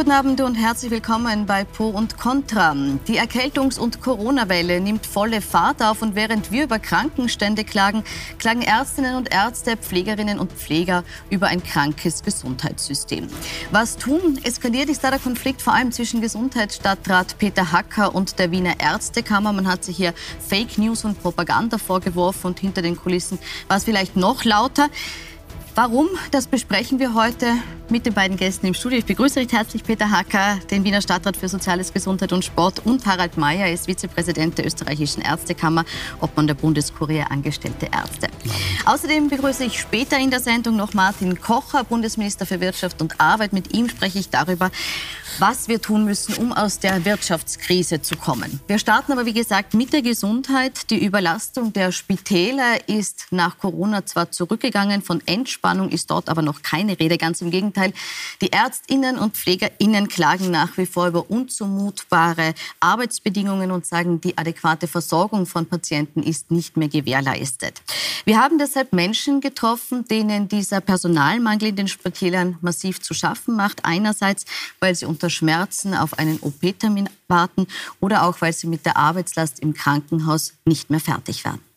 guten Abend und herzlich willkommen bei Pro und Contra. Die Erkältungs- und Corona-Welle nimmt volle Fahrt auf und während wir über Krankenstände klagen, klagen Ärztinnen und Ärzte, Pflegerinnen und Pfleger über ein krankes Gesundheitssystem. Was tun? Eskaliert ist da der Konflikt vor allem zwischen Gesundheitsstadtrat Peter Hacker und der Wiener Ärztekammer. Man hat sich hier Fake News und Propaganda vorgeworfen und hinter den Kulissen war es vielleicht noch lauter. Warum? Das besprechen wir heute mit den beiden Gästen im Studio. Ich begrüße recht herzlich Peter Hacker, den Wiener Stadtrat für Soziales, Gesundheit und Sport und Harald Mayer, er ist Vizepräsident der österreichischen Ärztekammer, Obmann der Bundeskurier Angestellte Ärzte. Außerdem begrüße ich später in der Sendung noch Martin Kocher, Bundesminister für Wirtschaft und Arbeit. Mit ihm spreche ich darüber, was wir tun müssen, um aus der Wirtschaftskrise zu kommen. Wir starten aber, wie gesagt, mit der Gesundheit. Die Überlastung der Spitäler ist nach Corona zwar zurückgegangen, von Entspannung ist dort aber noch keine Rede. Ganz im Gegenteil, die Ärztinnen und Pflegerinnen klagen nach wie vor über unzumutbare Arbeitsbedingungen und sagen, die adäquate Versorgung von Patienten ist nicht mehr gewährleistet. Wir haben deshalb Menschen getroffen, denen dieser Personalmangel in den Spitälern massiv zu schaffen macht. Einerseits, weil sie unter Schmerzen auf einen OP-Termin warten oder auch, weil sie mit der Arbeitslast im Krankenhaus nicht mehr fertig werden.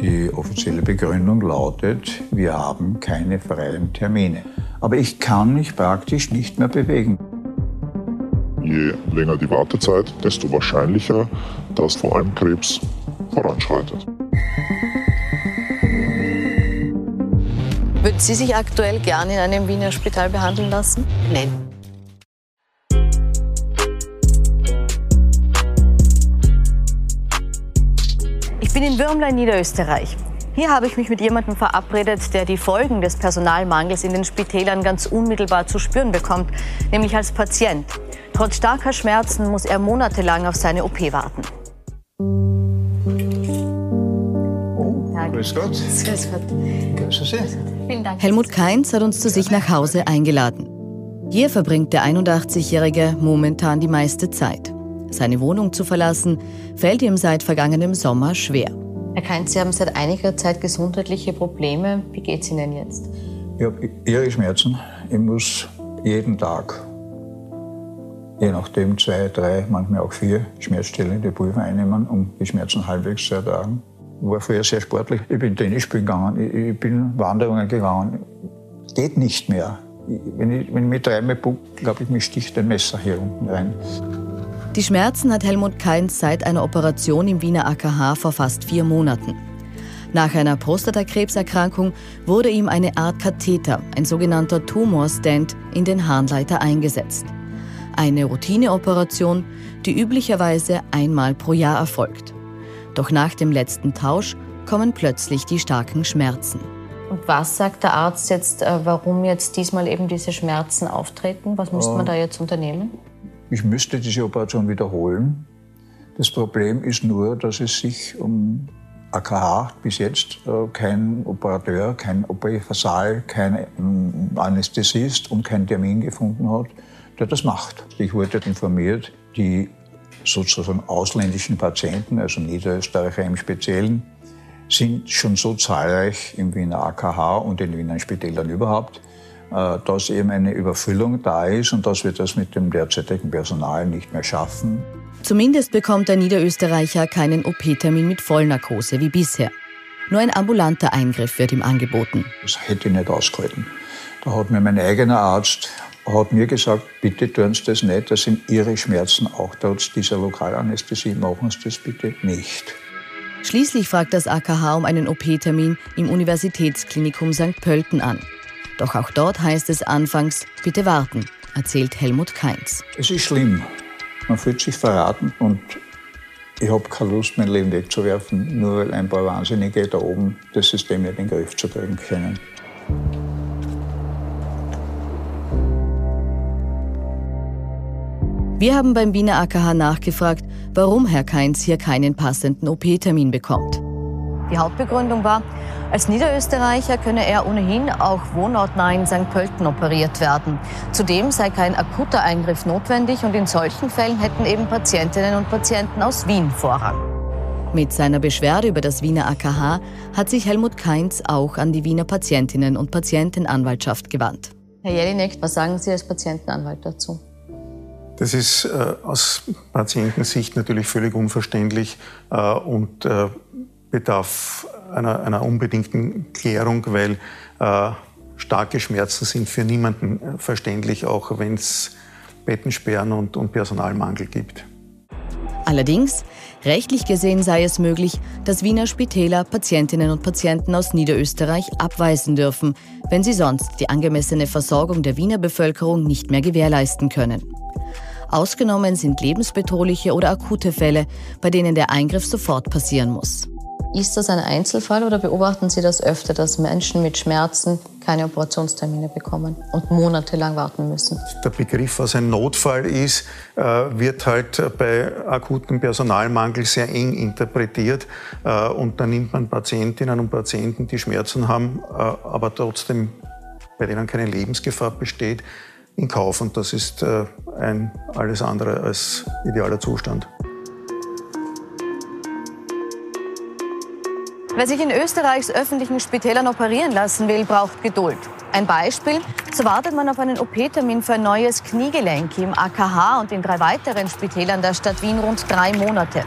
Die offizielle Begründung lautet, wir haben keine freien Termine. Aber ich kann mich praktisch nicht mehr bewegen. Je länger die Wartezeit, desto wahrscheinlicher, dass vor allem Krebs voranschreitet. Würden Sie sich aktuell gerne in einem Wiener Spital behandeln lassen? Nein. Bin in Würmla in Niederösterreich. Hier habe ich mich mit jemandem verabredet, der die Folgen des Personalmangels in den Spitälern ganz unmittelbar zu spüren bekommt, nämlich als Patient. Trotz starker Schmerzen muss er monatelang auf seine OP warten. Oh, grüß Gott. Grüß Gott. Grüße Sie. Vielen Dank. Helmut Kainz hat uns zu sich nach Hause eingeladen. Hier verbringt der 81-Jährige momentan die meiste Zeit. Seine Wohnung zu verlassen, fällt ihm seit vergangenem Sommer schwer. Herr Kainz, Sie haben seit einiger Zeit gesundheitliche Probleme. Wie geht es Ihnen jetzt? Ich habe irre Schmerzen. Ich muss jeden Tag, je nachdem zwei, drei, manchmal auch vier schmerzstillende Pulver einnehmen, um die Schmerzen halbwegs zu ertragen. Ich war früher sehr sportlich. Ich bin Tennis spielen gegangen, ich, bin Wanderungen gegangen. Geht nicht mehr. Wenn, ich, wenn ich mich dreimal buck, glaube ich, mir sticht ein Messer hier unten rein. Die Schmerzen hat Helmut Kainz seit einer Operation im Wiener AKH vor fast vier Monaten. Nach einer Prostatakrebserkrankung wurde ihm eine Art Katheter, ein sogenannter Tumorstent, in den Harnleiter eingesetzt. Eine Routineoperation, die üblicherweise einmal pro Jahr erfolgt. Doch nach dem letzten Tausch kommen plötzlich die starken Schmerzen. Und was sagt der Arzt jetzt, äh, warum jetzt diesmal eben diese Schmerzen auftreten? Was müsste man da jetzt unternehmen? Ich müsste diese Operation wiederholen. Das Problem ist nur, dass es sich um AKH bis jetzt äh, kein Operateur, kein OP-Saal, kein ähm, Anästhesist und kein Termin gefunden hat, der das macht. Ich wurde informiert, die sozusagen ausländischen Patienten, also Niederösterreicher im Speziellen, sind schon so zahlreich im Wiener AKH und in Wiener Spitälern überhaupt, dass eben eine Überfüllung da ist und dass wir das mit dem derzeitigen Personal nicht mehr schaffen. Zumindest bekommt der Niederösterreicher keinen OP-Termin mit Vollnarkose wie bisher. Nur ein ambulanter Eingriff wird ihm angeboten. Das hätte ich nicht ausgehalten. Da hat mir mein eigener Arzt hat mir gesagt, bitte tun Sie das nicht, das sind Ihre Schmerzen auch trotz dieser Lokalanästhesie, machen Sie das bitte nicht. Schließlich fragt das AKH um einen OP-Termin im Universitätsklinikum St. Pölten an. Doch auch dort heißt es anfangs, bitte warten, erzählt Helmut Kainz. Es ist schlimm. Man fühlt sich verraten und ich habe keine Lust, mein Leben wegzuwerfen, nur weil ein paar Wahnsinnige da oben das System nicht in den Griff zu kriegen können. Wir haben beim Wiener AKH nachgefragt, warum Herr Kainz hier keinen passenden OP-Termin bekommt. Die Hauptbegründung war, als Niederösterreicher könne er ohnehin auch wohnortnah in St. Pölten operiert werden. Zudem sei kein akuter Eingriff notwendig und in solchen Fällen hätten eben Patientinnen und Patienten aus Wien Vorrang. Mit seiner Beschwerde über das Wiener AKH hat sich Helmut Kainz auch an die Wiener Patientinnen- und Patientenanwaltschaft gewandt. Herr Jelinek, was sagen Sie als Patientenanwalt dazu? Das ist äh, aus Patientensicht natürlich völlig unverständlich äh, und äh, bedarf einer, einer, unbedingten Klärung, weil äh, starke Schmerzen sind für niemanden äh, verständlich, auch wenn es Bettensperren und, und Personalmangel gibt. Allerdings, rechtlich gesehen sei es möglich, dass Wiener Spitäler Patientinnen und Patienten aus Niederösterreich abweisen dürfen, wenn sie sonst die angemessene Versorgung der Wiener Bevölkerung nicht mehr gewährleisten können. Ausgenommen sind lebensbedrohliche oder akute Fälle, bei denen der Eingriff sofort passieren muss. Ist das ein Einzelfall oder beobachten Sie das öfter, dass Menschen mit Schmerzen keine Operationstermine bekommen und monatelang warten müssen? Der Begriff, was ein Notfall ist, äh, wird halt bei akutem Personalmangel sehr eng interpretiert. Äh, und da nimmt man Patientinnen und Patienten, die Schmerzen haben, äh, aber trotzdem bei denen keine Lebensgefahr besteht, in Kauf. Und das ist ein alles andere als idealer Zustand. Wer sich in Österreichs öffentlichen Spitälern operieren lassen will, braucht Geduld. Ein Beispiel, so wartet man auf einen OP-Termin für ein neues Kniegelenk im AKH und in drei weiteren Spitälern der Stadt Wien rund drei Monate.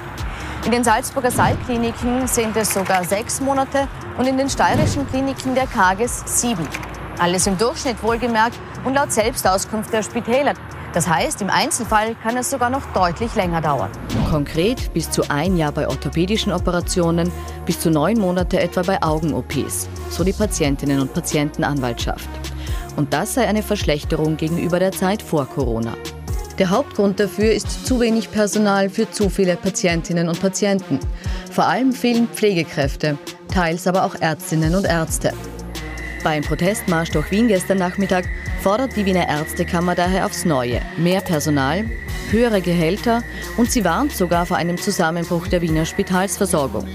In den Salzburger Saalkliniken sind es sogar sechs Monate und in den steirischen Kliniken der Kages sieben. Alles im Durchschnitt wohlgemerkt und laut Selbstauskunft der Spitäler. Das heißt, im Einzelfall kann es sogar noch deutlich länger dauern. Konkret bis zu ein Jahr bei orthopädischen Operationen, bis zu neun Monate etwa bei Augen-OPs, so die Patientinnen und Patientenanwaltschaft. Und das sei eine Verschlechterung gegenüber der Zeit vor Corona. Der Hauptgrund dafür ist zu wenig Personal für zu viele Patientinnen und Patienten. Vor allem fehlen Pflegekräfte, teils aber auch Ärztinnen und Ärzte. Beim Protestmarsch durch Wien gestern Nachmittag fordert die Wiener Ärztekammer daher aufs Neue mehr Personal, höhere Gehälter und sie warnt sogar vor einem Zusammenbruch der Wiener Spitalsversorgung.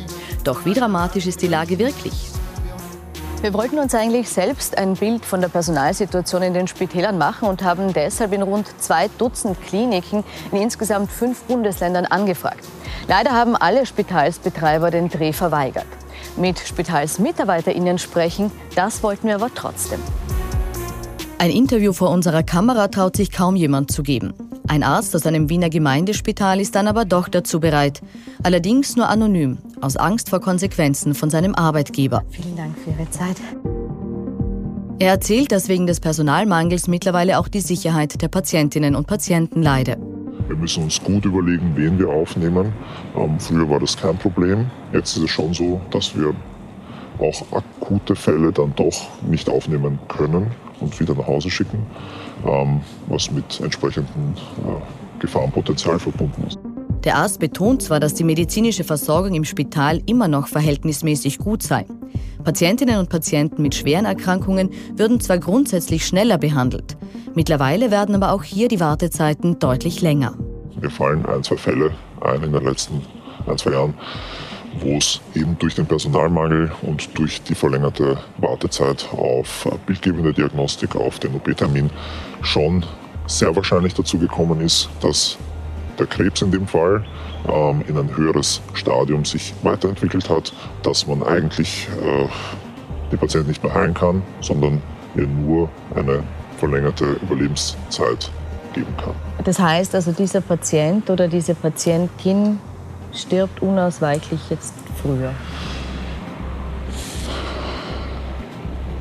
Doch wie dramatisch ist die Lage wirklich? Wir wollten uns eigentlich selbst ein Bild von der Personalsituation in den Spitälern machen und haben deshalb in rund zwei Dutzend Kliniken in insgesamt fünf Bundesländern angefragt. Leider haben alle Spitalsbetreiber den Dreh verweigert. Mit SpitalsmitarbeiterInnen sprechen, das wollten wir aber trotzdem. Ein Interview vor unserer Kamera traut sich kaum jemand zu geben. Ein Arzt aus einem Wiener Gemeindespital ist dann aber doch dazu bereit. Allerdings nur anonym, aus Angst vor Konsequenzen von seinem Arbeitgeber. Vielen Dank für Ihre Zeit. Er erzählt, dass wegen des Personalmangels mittlerweile auch die Sicherheit der Patientinnen und Patienten leide. Wir müssen uns gut überlegen, wen wir aufnehmen. Ähm, früher war das kein Problem. Jetzt ist es schon so, dass wir auch akute Fälle dann doch nicht aufnehmen können und wieder nach Hause schicken, ähm, was mit entsprechendem äh, Gefahrenpotenzial verbunden ist. Der Arzt betont zwar, dass die medizinische Versorgung im Spital immer noch verhältnismäßig gut sei. Patientinnen und Patienten mit schweren Erkrankungen würden zwar grundsätzlich schneller behandelt, mittlerweile werden aber auch hier die Wartezeiten deutlich länger. Mir fallen ein, zwei Fälle ein in den letzten ein, zwei Jahren, wo es eben durch den Personalmangel und durch die verlängerte Wartezeit auf bildgebende Diagnostik, auf den OP-Termin schon sehr wahrscheinlich dazu gekommen ist, dass der Krebs in dem Fall ähm, in ein höheres Stadium sich weiterentwickelt hat, dass man eigentlich äh, die Patienten nicht mehr heilen kann, sondern ihr nur eine verlängerte Überlebenszeit geben kann. Das heißt also, dieser Patient oder diese Patientin stirbt unausweichlich jetzt früher.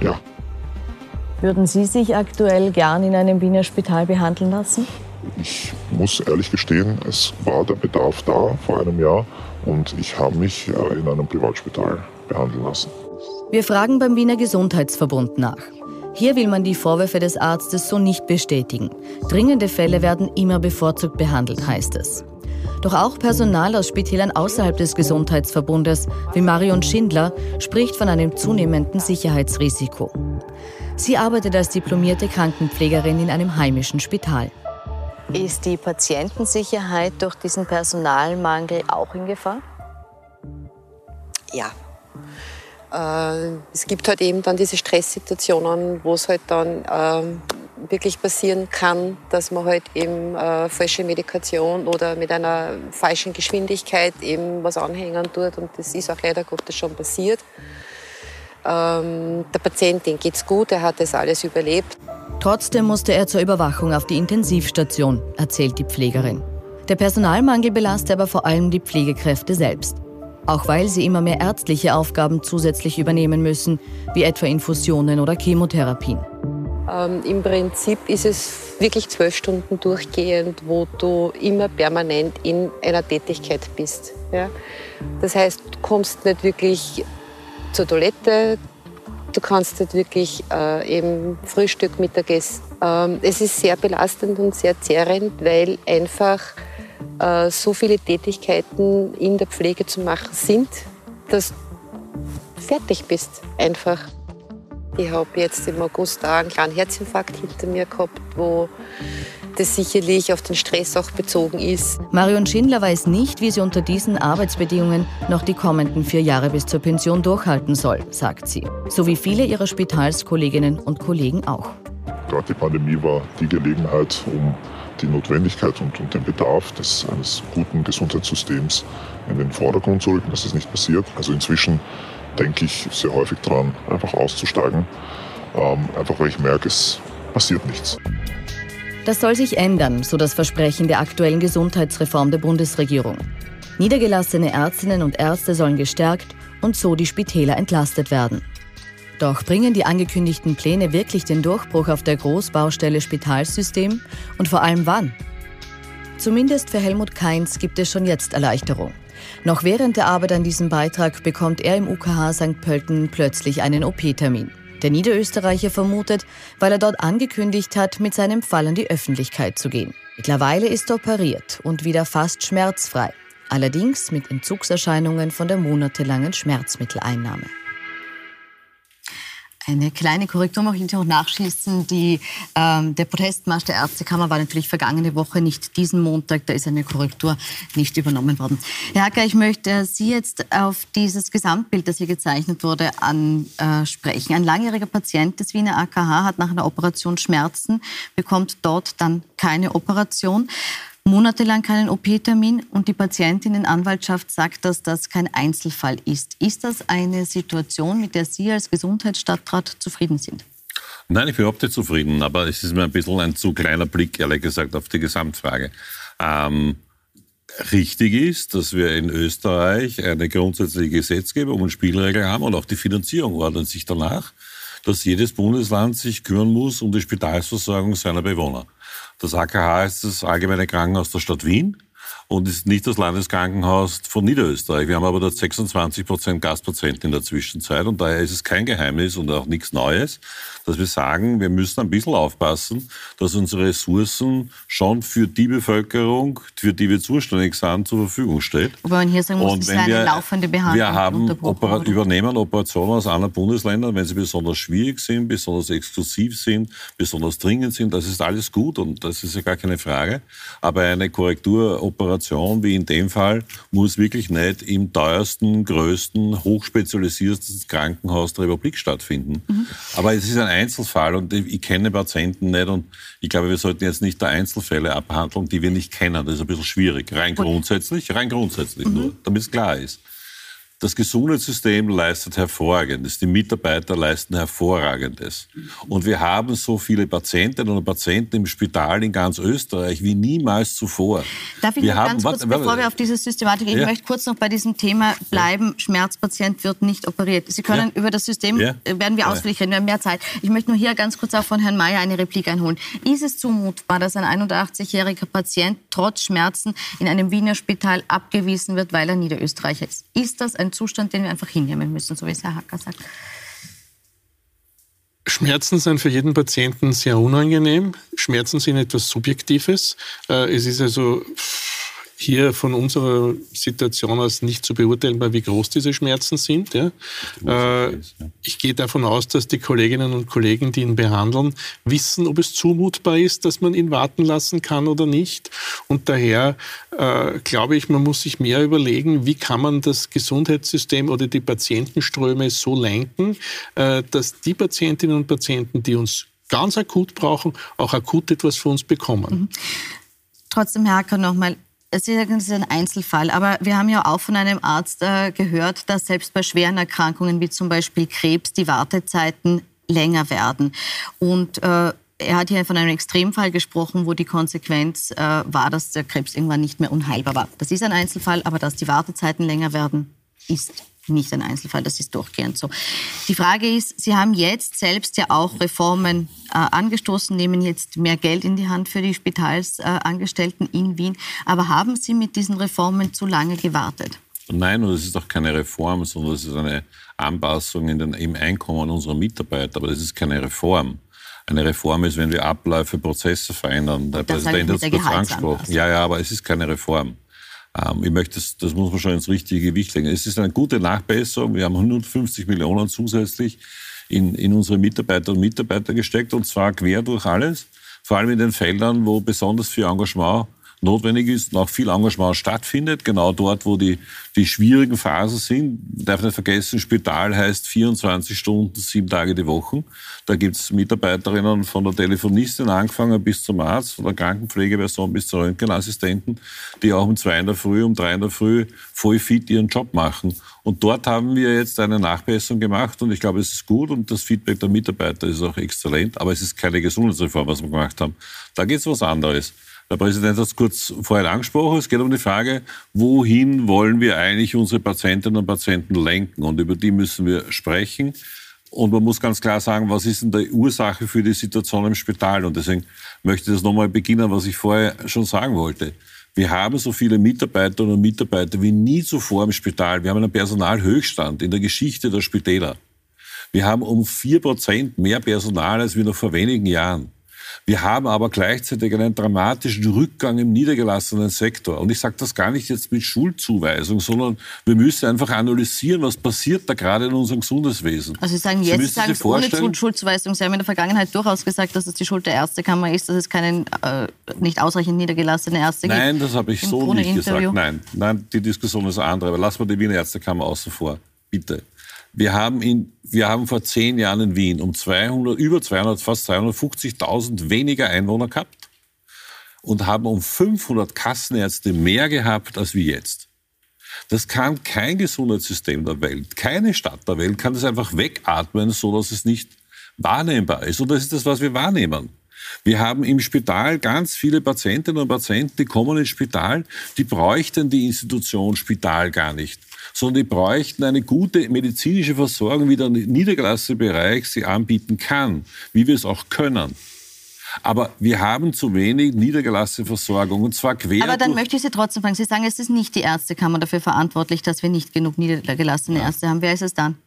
Ja. Würden Sie sich aktuell gern in einem Wiener Spital behandeln lassen? Ich muss ehrlich gestehen, es war der Bedarf da vor einem Jahr und ich habe mich äh, in einem Privatspital behandeln lassen. Wir fragen beim Wiener Gesundheitsverbund nach. Hier will man die Vorwürfe des Arztes so nicht bestätigen. Dringende Fälle werden immer bevorzugt behandelt, heißt es. Doch auch Personal aus Spitälern außerhalb des Gesundheitsverbundes, wie Marion Schindler, spricht von einem zunehmenden Sicherheitsrisiko. Sie arbeitet als diplomierte Krankenpflegerin in einem heimischen Spital. Ist die Patientensicherheit durch diesen Personalmangel auch in Gefahr? Ja. Äh, es gibt halt eben dann diese Stresssituationen, wo es halt dann äh, wirklich passieren kann, dass man halt eben äh, falsche Medikation oder mit einer falschen Geschwindigkeit eben was anhängen tut. Und das ist auch leider Gottes schon passiert. Ähm, der Patientin geht's gut, er hat das alles überlebt. Trotzdem musste er zur Überwachung auf die Intensivstation, erzählt die Pflegerin. Der Personalmangel belastet aber vor allem die Pflegekräfte selbst. Auch weil sie immer mehr ärztliche Aufgaben zusätzlich übernehmen müssen, wie etwa Infusionen oder Chemotherapien. Ähm, Im Prinzip ist es wirklich zwölf Stunden durchgehend, wo du immer permanent in einer Tätigkeit bist. Ja? Das heißt, du kommst nicht wirklich zur Toilette, du kannst nicht wirklich äh, eben Frühstück, Mittagessen. Ähm, es ist sehr belastend und sehr zehrend, weil einfach äh, so viele Tätigkeiten in der Pflege zu machen sind, dass du fertig bist einfach. Ich habe jetzt im August auch einen kleinen Herzinfarkt hinter mir gehabt, wo das sicherlich auf den Stress auch bezogen ist. Marion Schindler weiß nicht, wie sie unter diesen Arbeitsbedingungen noch die kommenden vier Jahre bis zur Pension durchhalten soll, sagt sie. So wie viele ihrer Spitalskolleginnen und Kollegen auch. Gerade die Pandemie war die Gelegenheit, um die Notwendigkeit und, und den Bedarf des, eines guten Gesundheitssystems in den Vordergrund zu rücken, dass das nicht passiert. Also inzwischen denke ich sehr häufig daran, einfach auszusteigen, ähm, einfach weil ich merke, es passiert nichts. Das soll sich ändern, so das Versprechen der aktuellen Gesundheitsreform der Bundesregierung. Niedergelassene Ärztinnen und Ärzte sollen gestärkt und so die Spitäler entlastet werden. Doch bringen die angekündigten Pläne wirklich den Durchbruch auf der Großbaustelle Spitalsystem und vor allem wann? Zumindest für Helmut Kainz gibt es schon jetzt Erleichterung. Noch während der Arbeit an diesem Beitrag bekommt er im UKH St. Pölten plötzlich einen OP-Termin. Der Niederösterreicher vermutet, weil er dort angekündigt hat, mit seinem Fall an die Öffentlichkeit zu gehen. Mittlerweile ist er operiert und wieder fast schmerzfrei. Allerdings mit Entzugserscheinungen von der monatelangen Schmerzmitteleinnahme. Eine kleine Korrektur möchte ich noch nachschließen. Die, ähm, der Protestmarsch der Ärztekammer war natürlich vergangene Woche, nicht diesen Montag. Da ist eine Korrektur nicht übernommen worden. Herr Hacker, ich möchte Sie jetzt auf dieses Gesamtbild, das hier gezeichnet wurde, ansprechen. Ein langjähriger Patient des Wiener AKH hat nach einer Operation Schmerzen, bekommt dort dann keine Operation monatelang keinen OP-Termin und die Patientinnenanwaltschaft sagt, dass das kein Einzelfall ist. Ist das eine Situation, mit der Sie als Gesundheitsstadtrat zufrieden sind? Nein, ich bin überhaupt nicht zufrieden, aber es ist mir ein bisschen ein zu kleiner Blick, ehrlich gesagt, auf die Gesamtfrage. Ähm, richtig ist, dass wir in Österreich eine grundsätzliche Gesetzgebung und Spielregeln haben und auch die Finanzierung ordnet sich danach, dass jedes Bundesland sich kümmern muss um die Spitalsversorgung seiner Bewohner. Das AKH ist das Allgemeine Krankenhaus der Stadt Wien und ist nicht das Landeskrankenhaus von Niederösterreich. Wir haben aber dort 26 Prozent Gastpatienten in der Zwischenzeit und daher ist es kein Geheimnis und auch nichts Neues, dass wir sagen, wir müssen ein bisschen aufpassen, dass unsere Ressourcen schon für die Bevölkerung, für die wir zuständig sind, zur Verfügung steht. Aber man hier sagen muss, das ist eine laufende Behandlung. Wir haben Opera übernehmen Operationen aus anderen Bundesländern, wenn sie besonders schwierig sind, besonders exklusiv sind, besonders dringend sind. Das ist alles gut und das ist ja gar keine Frage. Aber eine Korrekturoperation wie in dem Fall muss wirklich nicht im teuersten, größten, hochspezialisierten Krankenhaus der Republik stattfinden. Mhm. Aber es ist ein Einzelfall und ich kenne Patienten nicht und ich glaube, wir sollten jetzt nicht da Einzelfälle abhandeln, die wir nicht kennen. Das ist ein bisschen schwierig. Rein grundsätzlich, rein grundsätzlich mhm. nur, damit es klar ist. Das Gesundheitssystem leistet Hervorragendes. Die Mitarbeiter leisten Hervorragendes. Und wir haben so viele Patientinnen und Patienten im Spital in ganz Österreich wie niemals zuvor. Darf ich wir haben, ganz kurz, warte, bevor wir auf diese Systematik, ich ja. möchte kurz noch bei diesem Thema bleiben. Ja. Schmerzpatient wird nicht operiert. Sie können ja. über das System, äh, werden wir ausführlich reden, wir haben mehr Zeit. Ich möchte nur hier ganz kurz auch von Herrn Mayer eine Replik einholen. Ist es zumutbar, dass ein 81-jähriger Patient trotz Schmerzen in einem Wiener Spital abgewiesen wird, weil er Niederösterreicher ist? Ist das ein ein Zustand, den wir einfach hinnehmen müssen, so wie es Herr Hacker sagt. Schmerzen sind für jeden Patienten sehr unangenehm. Schmerzen sind etwas Subjektives. Äh, es ist also hier von unserer Situation aus nicht zu beurteilen, wie groß diese Schmerzen sind. Ja. Äh, ich gehe davon aus, dass die Kolleginnen und Kollegen, die ihn behandeln, wissen, ob es zumutbar ist, dass man ihn warten lassen kann oder nicht. Und daher äh, glaube ich, man muss sich mehr überlegen, wie kann man das Gesundheitssystem oder die Patientenströme so lenken, äh, dass die Patientinnen und Patienten, die uns ganz akut brauchen, auch akut etwas für uns bekommen. Mhm. Trotzdem, Herr Acker, nochmal, es ist ein Einzelfall, aber wir haben ja auch von einem Arzt äh, gehört, dass selbst bei schweren Erkrankungen wie zum Beispiel Krebs die Wartezeiten länger werden. Und äh, er hat hier von einem Extremfall gesprochen, wo die Konsequenz äh, war, dass der Krebs irgendwann nicht mehr unheilbar war. Das ist ein Einzelfall, aber dass die Wartezeiten länger werden, ist nicht ein Einzelfall, das ist durchgehend so. Die Frage ist, Sie haben jetzt selbst ja auch Reformen äh, angestoßen, nehmen jetzt mehr Geld in die Hand für die Spitalsangestellten äh, in Wien. Aber haben Sie mit diesen Reformen zu lange gewartet? Nein, und es ist auch keine Reform, sondern es ist eine Anpassung in den, im Einkommen unserer Mitarbeiter. Aber das ist keine Reform. Eine Reform ist, wenn wir Abläufe, Prozesse verändern. Der das Präsident hat es kurz angesprochen. Ja, ja, aber es ist keine Reform. Ähm, ich möchte, das, das muss man schon ins richtige Gewicht legen. Es ist eine gute Nachbesserung. Wir haben 150 Millionen zusätzlich in, in unsere Mitarbeiter und Mitarbeiter gesteckt und zwar quer durch alles. Vor allem in den Feldern, wo besonders viel Engagement notwendig ist und auch viel Engagement stattfindet, genau dort, wo die, die schwierigen Phasen sind. Darf nicht vergessen, Spital heißt 24 Stunden, sieben Tage die Woche. Da gibt's Mitarbeiterinnen von der Telefonistin angefangen bis zum Arzt, von der Krankenpflegeperson bis zur Röntgenassistenten, die auch um zwei in der Früh, um drei in der Früh voll fit ihren Job machen. Und dort haben wir jetzt eine Nachbesserung gemacht und ich glaube, es ist gut und das Feedback der Mitarbeiter ist auch exzellent, aber es ist keine Gesundheitsreform, was wir gemacht haben. Da geht's was anderes. Der Präsident hat es kurz vorher angesprochen. Es geht um die Frage, wohin wollen wir eigentlich unsere Patientinnen und Patienten lenken? Und über die müssen wir sprechen. Und man muss ganz klar sagen, was ist denn die Ursache für die Situation im Spital? Und deswegen möchte ich das nochmal beginnen, was ich vorher schon sagen wollte. Wir haben so viele Mitarbeiterinnen und Mitarbeiter wie nie zuvor im Spital. Wir haben einen Personalhöchstand in der Geschichte der Spitäler. Wir haben um vier Prozent mehr Personal als wie noch vor wenigen Jahren. Wir haben aber gleichzeitig einen dramatischen Rückgang im niedergelassenen Sektor. Und ich sage das gar nicht jetzt mit Schuldzuweisung, sondern wir müssen einfach analysieren, was passiert da gerade in unserem Gesundheitswesen. Also Sie sagen jetzt, Sie sagen es ohne Schuldzuweisung. Sie haben in der Vergangenheit durchaus gesagt, dass es die Schuld der Ärztekammer ist, dass es keinen äh, nicht ausreichend niedergelassene Ärzte gibt. Nein, das habe ich so nicht gesagt. Nein, nein, die Diskussion ist eine andere. Aber lassen wir die Wiener Ärztekammer außen vor. Bitte. Wir haben, in, wir haben vor zehn Jahren in Wien um 200, über 200, fast 250.000 weniger Einwohner gehabt und haben um 500 Kassenärzte mehr gehabt als wie jetzt. Das kann kein Gesundheitssystem der Welt, keine Stadt der Welt kann das einfach wegatmen, so dass es nicht wahrnehmbar ist. Und das ist das, was wir wahrnehmen. Wir haben im Spital ganz viele Patientinnen und Patienten, die kommen ins Spital, die bräuchten die Institution Spital gar nicht sondern die bräuchten eine gute medizinische Versorgung, wie der niedergelassene Bereich sie anbieten kann, wie wir es auch können. Aber wir haben zu wenig niedergelassene Versorgung und zwar quer. Aber dann möchte ich Sie trotzdem fragen. Sie sagen, es ist nicht die Ärztekammer dafür verantwortlich, dass wir nicht genug niedergelassene Ärzte haben. Wer ist es dann?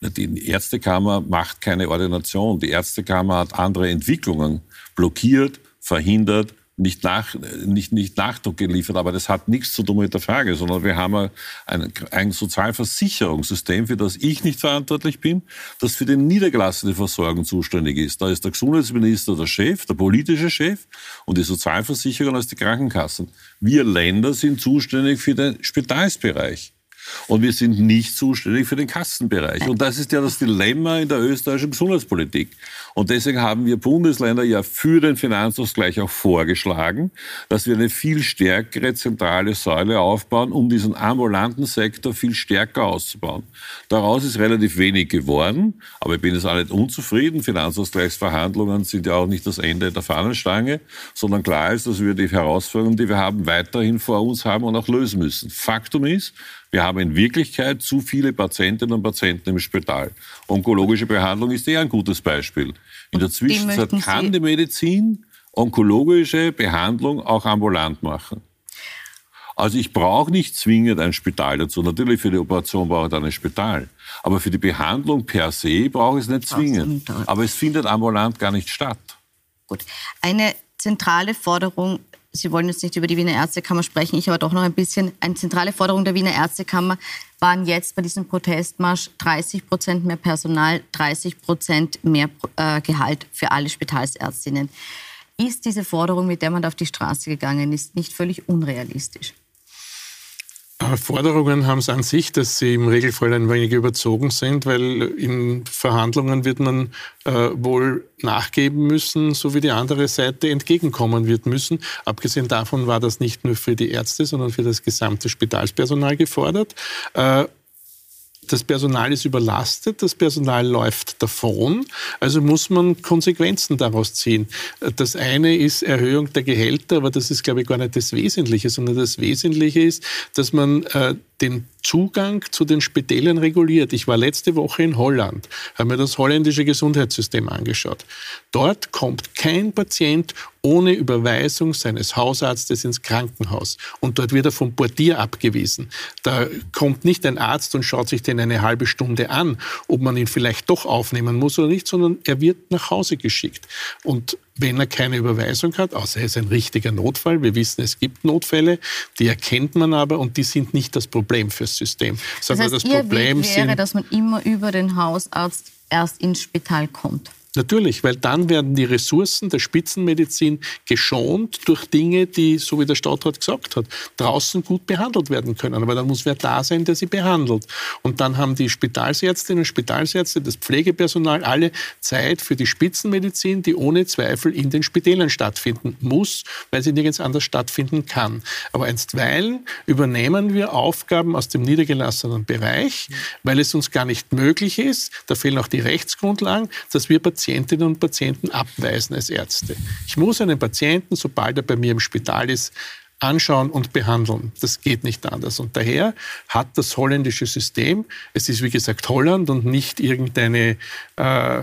Die Ärztekammer macht keine Ordination. Die Ärztekammer hat andere Entwicklungen blockiert, verhindert, nicht, nach, nicht, nicht Nachdruck geliefert, aber das hat nichts zu tun mit der Frage, sondern wir haben ein, ein Sozialversicherungssystem, für das ich nicht verantwortlich bin, das für die niedergelassene Versorgung zuständig ist. Da ist der Gesundheitsminister der Chef, der politische Chef und die Sozialversicherung als die Krankenkassen. Wir Länder sind zuständig für den Spitalsbereich. Und wir sind nicht zuständig für den Kassenbereich. Und das ist ja das Dilemma in der österreichischen Gesundheitspolitik. Und deswegen haben wir Bundesländer ja für den Finanzausgleich auch vorgeschlagen, dass wir eine viel stärkere zentrale Säule aufbauen, um diesen ambulanten Sektor viel stärker auszubauen. Daraus ist relativ wenig geworden, aber ich bin jetzt auch nicht unzufrieden. Finanzausgleichsverhandlungen sind ja auch nicht das Ende der Fahnenstange, sondern klar ist, dass wir die Herausforderungen, die wir haben, weiterhin vor uns haben und auch lösen müssen. Faktum ist, wir haben in Wirklichkeit zu viele Patientinnen und Patienten im Spital. Onkologische Behandlung ist eher ein gutes Beispiel. In der Zwischenzeit kann die Medizin onkologische Behandlung auch ambulant machen. Also ich brauche nicht zwingend ein Spital dazu. Natürlich für die Operation brauche ich dann ein Spital. Aber für die Behandlung per se brauche ich es nicht zwingend. Aber es findet ambulant gar nicht statt. Gut. Eine zentrale Forderung Sie wollen jetzt nicht über die Wiener Ärztekammer sprechen, ich aber doch noch ein bisschen. Eine zentrale Forderung der Wiener Ärztekammer waren jetzt bei diesem Protestmarsch 30 Prozent mehr Personal, 30 Prozent mehr äh, Gehalt für alle Spitalsärztinnen. Ist diese Forderung, mit der man auf die Straße gegangen ist, nicht völlig unrealistisch? Forderungen haben es an sich, dass sie im Regelfall ein wenig überzogen sind, weil in Verhandlungen wird man äh, wohl nachgeben müssen, so wie die andere Seite entgegenkommen wird müssen. Abgesehen davon war das nicht nur für die Ärzte, sondern für das gesamte Spitalspersonal gefordert. Äh, das Personal ist überlastet, das Personal läuft davon, also muss man Konsequenzen daraus ziehen. Das eine ist Erhöhung der Gehälter, aber das ist, glaube ich, gar nicht das Wesentliche, sondern das Wesentliche ist, dass man äh, den Zugang zu den Spitälern reguliert. Ich war letzte Woche in Holland, habe mir das holländische Gesundheitssystem angeschaut. Dort kommt kein Patient ohne Überweisung seines Hausarztes ins Krankenhaus. Und dort wird er vom Portier abgewiesen. Da kommt nicht ein Arzt und schaut sich den eine halbe Stunde an, ob man ihn vielleicht doch aufnehmen muss oder nicht, sondern er wird nach Hause geschickt. Und wenn er keine Überweisung hat, außer er ist ein richtiger Notfall. Wir wissen, es gibt Notfälle, die erkennt man aber und die sind nicht das Problem fürs System. Sondern das, heißt, das Problem Weg wäre, dass man immer über den Hausarzt erst ins Spital kommt. Natürlich, weil dann werden die Ressourcen der Spitzenmedizin geschont durch Dinge, die, so wie der Stadtrat gesagt hat, draußen gut behandelt werden können. Aber dann muss wer da sein, der sie behandelt. Und dann haben die Spitalsärztinnen und Spitalsärzte, das Pflegepersonal alle Zeit für die Spitzenmedizin, die ohne Zweifel in den Spitälern stattfinden muss, weil sie nirgends anders stattfinden kann. Aber einstweilen übernehmen wir Aufgaben aus dem niedergelassenen Bereich, weil es uns gar nicht möglich ist, da fehlen auch die Rechtsgrundlagen, dass wir Patienten Patientinnen und Patienten abweisen als Ärzte. Ich muss einen Patienten, sobald er bei mir im Spital ist, anschauen und behandeln. Das geht nicht anders. Und daher hat das holländische System, es ist wie gesagt Holland und nicht irgendeine äh,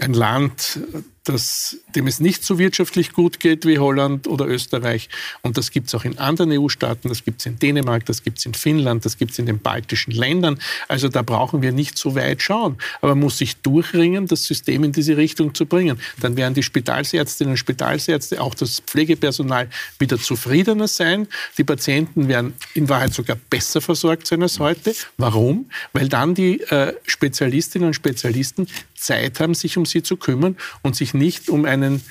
ein Land, das, dem es nicht so wirtschaftlich gut geht wie Holland oder Österreich. Und das gibt es auch in anderen EU-Staaten, das gibt es in Dänemark, das gibt es in Finnland, das gibt es in den baltischen Ländern. Also da brauchen wir nicht so weit schauen. Aber man muss sich durchringen, das System in diese Richtung zu bringen. Dann werden die Spitalsärztinnen und Spitalsärzte, auch das Pflegepersonal wieder zufriedener sein. Die Patienten werden in Wahrheit sogar besser versorgt sein als heute. Warum? Weil dann die äh, Spezialistinnen und Spezialisten Zeit haben, sich um sie zu kümmern und sich nicht um einen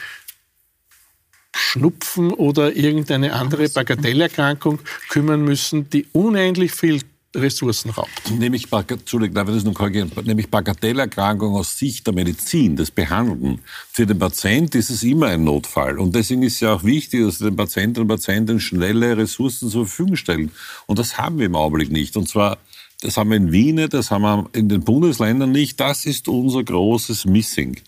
Schnupfen oder irgendeine andere Bagatellerkrankung kümmern müssen, die unendlich viel Ressourcen raubt. Nämlich, Entschuldigung, darf ich das noch korrigieren? Nämlich Bagatellerkrankung aus Sicht der Medizin, des Behandelnden. Für den Patienten ist es immer ein Notfall. Und deswegen ist es ja auch wichtig, dass den Patienten und Patienten schnelle Ressourcen zur Verfügung stellen. Und das haben wir im Augenblick nicht. Und zwar das haben wir in Wien, das haben wir in den Bundesländern nicht. Das ist unser großes Missing.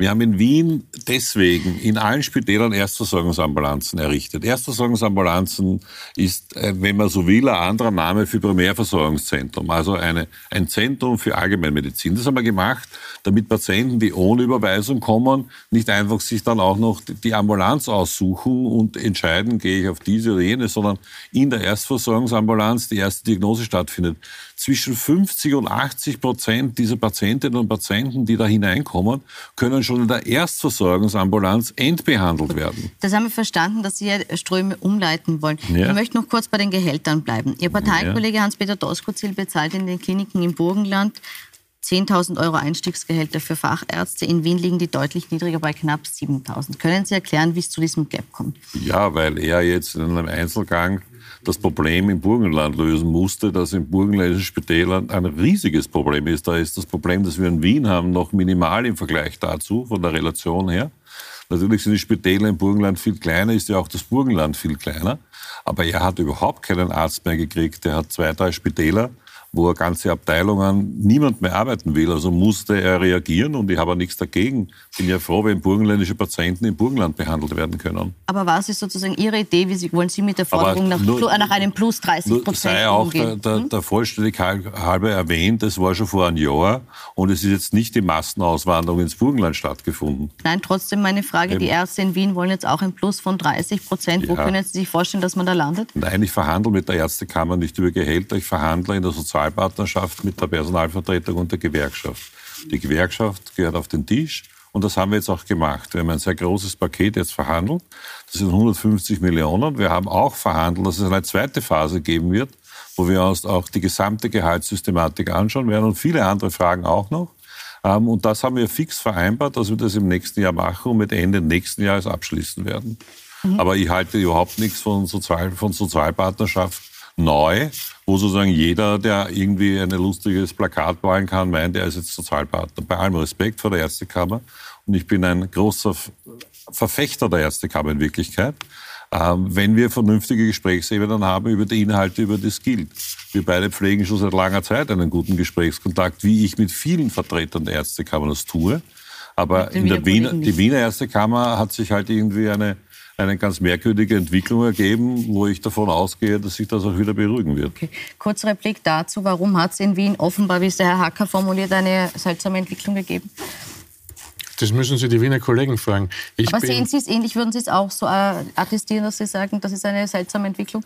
Wir haben in Wien deswegen in allen Spitälern Erstversorgungsambulanzen errichtet. Erstversorgungsambulanzen ist, äh, wenn man so will, ein anderer Name für Primärversorgungszentrum, also eine, ein Zentrum für Allgemeinmedizin. Das haben wir gemacht, damit Patienten, die ohne Überweisung kommen, nicht einfach sich dann auch noch die Ambulanz aussuchen und entscheiden, gehe ich auf diese oder jene, sondern in der Erstversorgungsambulanz die erste Diagnose stattfindet zwischen 50 und 80 Prozent dieser Patientinnen und Patienten, die da hineinkommen, können schon in der Erstversorgungsambulanz entbehandelt werden. Das haben wir verstanden, dass Sie Ströme umleiten wollen. Ja. Ich möchte noch kurz bei den Gehältern bleiben. Ihr Parteikollege ja. Hans-Peter Doskozil bezahlt in den Kliniken im Burgenland 10.000 Euro Einstiegsgehälter für Fachärzte. In Wien liegen die deutlich niedriger bei knapp 7.000. Können Sie erklären, wie es zu diesem Gap kommt? Ja, weil er jetzt in einem Einzelgang das Problem im Burgenland lösen musste, das im burgenländischen Spitälern ein riesiges Problem ist. Da ist das Problem, das wir in Wien haben, noch minimal im Vergleich dazu, von der Relation her. Natürlich sind die Spitäler im Burgenland viel kleiner, ist ja auch das Burgenland viel kleiner. Aber er hat überhaupt keinen Arzt mehr gekriegt. Er hat zwei, drei Spitäler wo ganze Abteilungen niemand mehr arbeiten will. Also musste er reagieren und ich habe nichts dagegen. Bin ja froh, wenn burgenländische Patienten im Burgenland behandelt werden können. Aber was ist sozusagen Ihre Idee? Wie wollen Sie mit der Forderung nach, nur, nach, einem Plus 30 Prozent sei auch der, der, hm? der Vollständigkeit halber erwähnt, das war schon vor einem Jahr und es ist jetzt nicht die Massenauswanderung ins Burgenland stattgefunden. Nein, trotzdem meine Frage, Eben. die Ärzte in Wien wollen jetzt auch ein Plus von 30 Prozent. Ja. Wo können Sie sich vorstellen, dass man da landet? Nein, ich verhandle mit der Ärztekammer nicht über Gehälter, ich verhandle in der Sozial Sozialpartnerschaft mit der Personalvertretung und der Gewerkschaft. Die Gewerkschaft gehört auf den Tisch und das haben wir jetzt auch gemacht. Wir haben ein sehr großes Paket jetzt verhandelt. Das sind 150 Millionen. Wir haben auch verhandelt, dass es eine zweite Phase geben wird, wo wir uns auch die gesamte Gehaltssystematik anschauen werden und viele andere Fragen auch noch. Ähm, und das haben wir fix vereinbart, dass wir das im nächsten Jahr machen und mit Ende nächsten Jahres abschließen werden. Mhm. Aber ich halte überhaupt nichts von, Sozial, von Sozialpartnerschaft neu, wo sozusagen jeder, der irgendwie ein lustiges Plakat malen kann, meint, er ist jetzt Sozialpartner. Bei allem Respekt vor der Ärztekammer. Und ich bin ein großer Verfechter der Ärztekammer in Wirklichkeit. Ähm, wenn wir vernünftige Gesprächsebenen haben über die Inhalte, über das gilt. Wir beide pflegen schon seit langer Zeit einen guten Gesprächskontakt, wie ich mit vielen Vertretern der Ärztekammer das tue. Aber in der Wiener, die Wiener Ärztekammer hat sich halt irgendwie eine, eine ganz merkwürdige Entwicklung ergeben, wo ich davon ausgehe, dass sich das auch wieder beruhigen wird. Okay. Kurzer Replik dazu. Warum hat es in Wien offenbar, wie es der Herr Hacker formuliert, eine seltsame Entwicklung gegeben? Das müssen Sie die Wiener Kollegen fragen. Ich Aber sehen Sie es ähnlich? Würden Sie es auch so äh, attestieren, dass Sie sagen, das ist eine seltsame Entwicklung?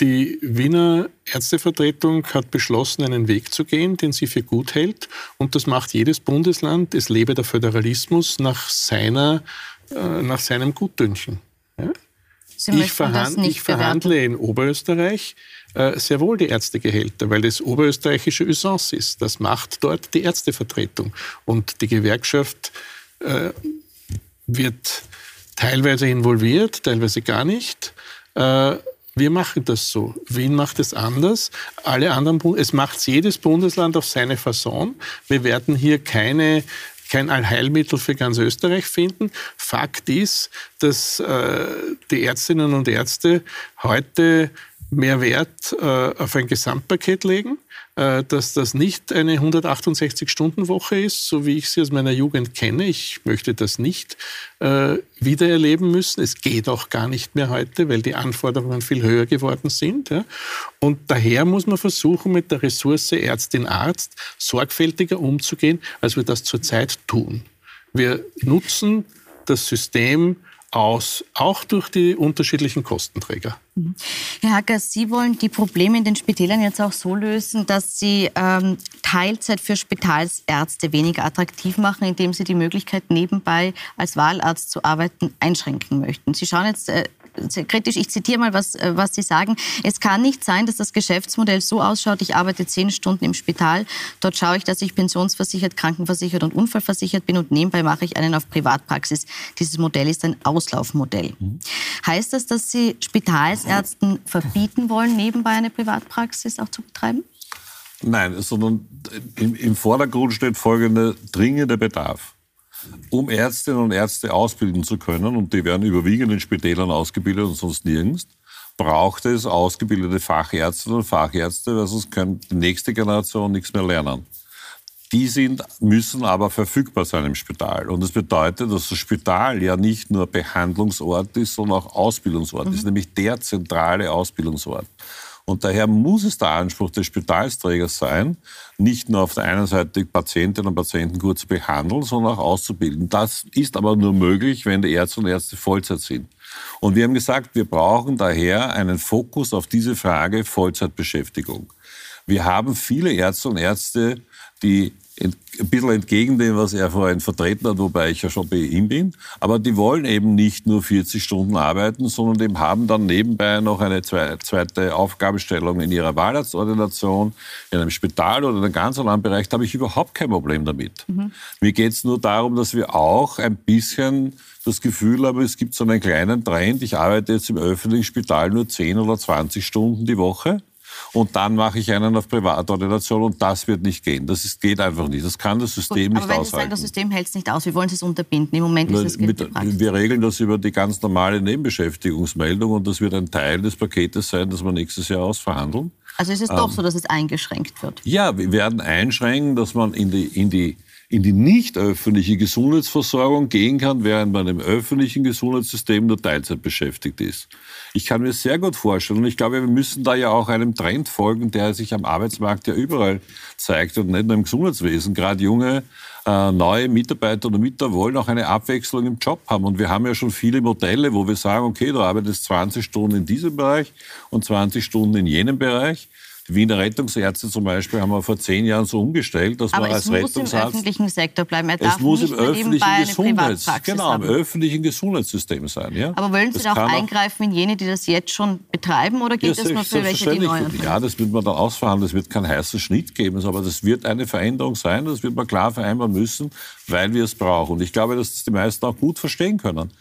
Die Wiener Ärztevertretung hat beschlossen, einen Weg zu gehen, den sie für gut hält. Und das macht jedes Bundesland. Es lebe der Föderalismus nach, seiner, äh, nach seinem Gutdünchen. Ich, verhand, ich verhandle in Oberösterreich äh, sehr wohl die Ärztegehälter, weil das oberösterreichische Usance ist. Das macht dort die Ärztevertretung. Und die Gewerkschaft äh, wird teilweise involviert, teilweise gar nicht. Äh, wir machen das so. Wien macht es anders. Alle anderen, es macht jedes Bundesland auf seine Fasson. Wir werden hier keine kein Allheilmittel für ganz Österreich finden. Fakt ist, dass äh, die Ärztinnen und Ärzte heute mehr Wert äh, auf ein Gesamtpaket legen. Äh, dass das nicht eine 168-Stunden-Woche ist, so wie ich sie aus meiner Jugend kenne. Ich möchte das nicht äh, wiedererleben müssen. Es geht auch gar nicht mehr heute, weil die Anforderungen viel höher geworden sind. Ja. Und daher muss man versuchen, mit der Ressource Ärztin-Arzt sorgfältiger umzugehen, als wir das zurzeit tun. Wir nutzen das System aus, auch durch die unterschiedlichen Kostenträger. Mhm. Herr Hacker, Sie wollen die Probleme in den Spitälern jetzt auch so lösen, dass Sie ähm, Teilzeit für Spitalsärzte weniger attraktiv machen, indem Sie die Möglichkeit, nebenbei als Wahlarzt zu arbeiten, einschränken möchten. Sie schauen jetzt äh, kritisch. Ich zitiere mal, was, äh, was Sie sagen. Es kann nicht sein, dass das Geschäftsmodell so ausschaut, ich arbeite zehn Stunden im Spital, dort schaue ich, dass ich pensionsversichert, krankenversichert und unfallversichert bin und nebenbei mache ich einen auf Privatpraxis. Dieses Modell ist ein Auslaufmodell. Mhm. Heißt das, dass Sie Spitalsärzten verbieten wollen, nebenbei eine Privatpraxis auch zu betreiben? Nein, sondern im, im Vordergrund steht folgender dringender Bedarf um Ärztinnen und Ärzte ausbilden zu können, und die werden überwiegend in Spitälern ausgebildet und sonst nirgends, braucht es ausgebildete Fachärzte und Fachärzte, weil sonst kann die nächste Generation nichts mehr lernen. Die sind, müssen aber verfügbar sein im Spital. Und das bedeutet, dass das Spital ja nicht nur Behandlungsort ist, sondern auch Ausbildungsort mhm. ist, nämlich der zentrale Ausbildungsort. Und daher muss es der Anspruch des Spitalsträgers sein, nicht nur auf der einen Seite Patientinnen und Patienten gut zu behandeln, sondern auch auszubilden. Das ist aber nur möglich, wenn die Ärzte und Ärzte Vollzeit sind. Und wir haben gesagt, wir brauchen daher einen Fokus auf diese Frage Vollzeitbeschäftigung. Wir haben viele Ärzte und Ärzte, die ein bisschen entgegen dem, was er vorhin vertreten hat, wobei ich ja schon bei ihm bin. Aber die wollen eben nicht nur 40 Stunden arbeiten, sondern eben haben dann nebenbei noch eine zweite Aufgabenstellung in ihrer Wahlarztordination, in einem Spital oder in einem ganz anderen Bereich. Da habe ich überhaupt kein Problem damit. Mhm. Mir geht es nur darum, dass wir auch ein bisschen das Gefühl haben, es gibt so einen kleinen Trend. Ich arbeite jetzt im öffentlichen Spital nur 10 oder 20 Stunden die Woche und dann mache ich einen auf Privatordination und das wird nicht gehen. Das ist, geht einfach nicht. Das kann das System Gut, nicht aushalten. Aber wenn Sie sagen, das System hält es nicht aus, wie wollen es unterbinden? Im Moment ist es mit, Wir regeln das über die ganz normale Nebenbeschäftigungsmeldung und das wird ein Teil des Paketes sein, das wir nächstes Jahr ausverhandeln. Also ist es ähm, doch so, dass es eingeschränkt wird? Ja, wir werden einschränken, dass man in die, in die in die nicht öffentliche Gesundheitsversorgung gehen kann, während man im öffentlichen Gesundheitssystem nur Teilzeit beschäftigt ist. Ich kann mir sehr gut vorstellen, und ich glaube, wir müssen da ja auch einem Trend folgen, der sich am Arbeitsmarkt ja überall zeigt und nicht nur im Gesundheitswesen. Gerade junge, äh, neue Mitarbeiter oder Mitarbeiter wollen auch eine Abwechslung im Job haben. Und wir haben ja schon viele Modelle, wo wir sagen, okay, du arbeitest 20 Stunden in diesem Bereich und 20 Stunden in jenem Bereich. Die Wiener Rettungsärzte zum Beispiel haben wir vor zehn Jahren so umgestellt, dass Aber man als Rettungsarzt... es muss im öffentlichen Sektor bleiben. Er darf es muss nicht im öffentlichen Gesundheits, genau, im öffentlichen Gesundheitssystem sein. Ja? Aber wollen Sie das da auch eingreifen in jene, die das jetzt schon betreiben, oder geht ja, das nur für welche, die neu Ja, das wird man dann ausverhandeln. Das wird keinen heißen Schnitt geben, aber das wird eine Veränderung sein. Das wird man klar vereinbaren müssen, weil wir es brauchen. Und ich glaube, dass das die meisten auch gut verstehen können.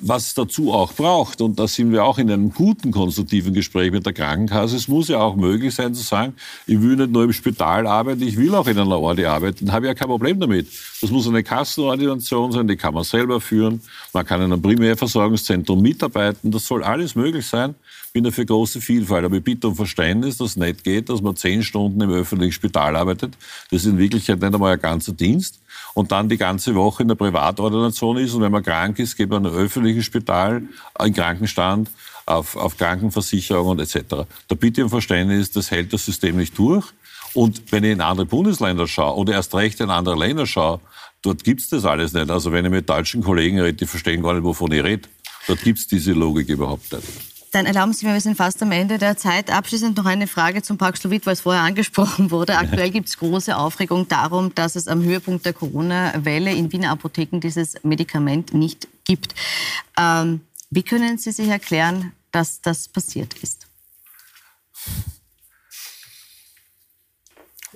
Was dazu auch braucht, und da sind wir auch in einem guten, konstruktiven Gespräch mit der Krankenkasse, es muss ja auch möglich sein zu sagen, ich will nicht nur im Spital arbeiten, ich will auch in einer Ordi arbeiten, habe ja kein Problem damit. Das muss eine Kassenordination sein, die kann man selber führen, man kann in einem Primärversorgungszentrum mitarbeiten, das soll alles möglich sein. Ich bin dafür große Vielfalt, aber ich bitte um Verständnis, dass es nicht geht, dass man zehn Stunden im öffentlichen Spital arbeitet. Das ist in Wirklichkeit nicht einmal ein ganzer Dienst und dann die ganze Woche in der Privatordination ist und wenn man krank ist, geht man in ein öffentliches Spital, in Krankenstand, auf, auf Krankenversicherung und etc. Da bitte um Verständnis, das hält das System nicht durch. Und wenn ich in andere Bundesländer schaue oder erst recht in andere Länder schaue, dort gibt's das alles nicht. Also wenn ich mit deutschen Kollegen rede, die verstehen gar nicht, wovon ich rede. Dort gibt's diese Logik überhaupt nicht. Dann erlauben Sie mir, wir sind fast am Ende der Zeit. Abschließend noch eine Frage zum Paxlovid, weil es vorher angesprochen wurde. Aktuell gibt es große Aufregung darum, dass es am Höhepunkt der Corona-Welle in Wiener Apotheken dieses Medikament nicht gibt. Ähm, wie können Sie sich erklären, dass das passiert ist?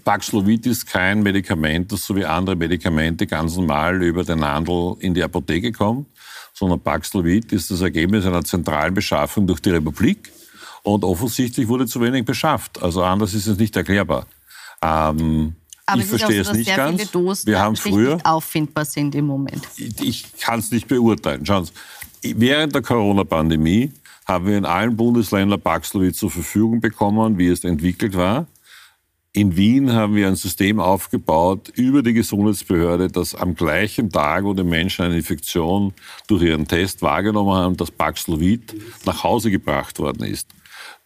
Paxlovid ist kein Medikament, das so wie andere Medikamente ganz normal über den Handel in die Apotheke kommt, sondern Paxlovid ist das Ergebnis einer zentralen Beschaffung durch die Republik. Und offensichtlich wurde zu wenig beschafft. Also anders ist es nicht erklärbar. Ähm, aber ich verstehe so, es nicht ganz. Dosen Wir haben früher nicht auffindbar sind im Moment. Ich, ich kann es nicht beurteilen. Schauen Sie, während der Corona-Pandemie haben wir in allen Bundesländern Paxlovid zur Verfügung bekommen, wie es entwickelt war. In Wien haben wir ein System aufgebaut über die Gesundheitsbehörde, dass am gleichen Tag, wo die Menschen eine Infektion durch ihren Test wahrgenommen haben, das Paxlovid nach Hause gebracht worden ist.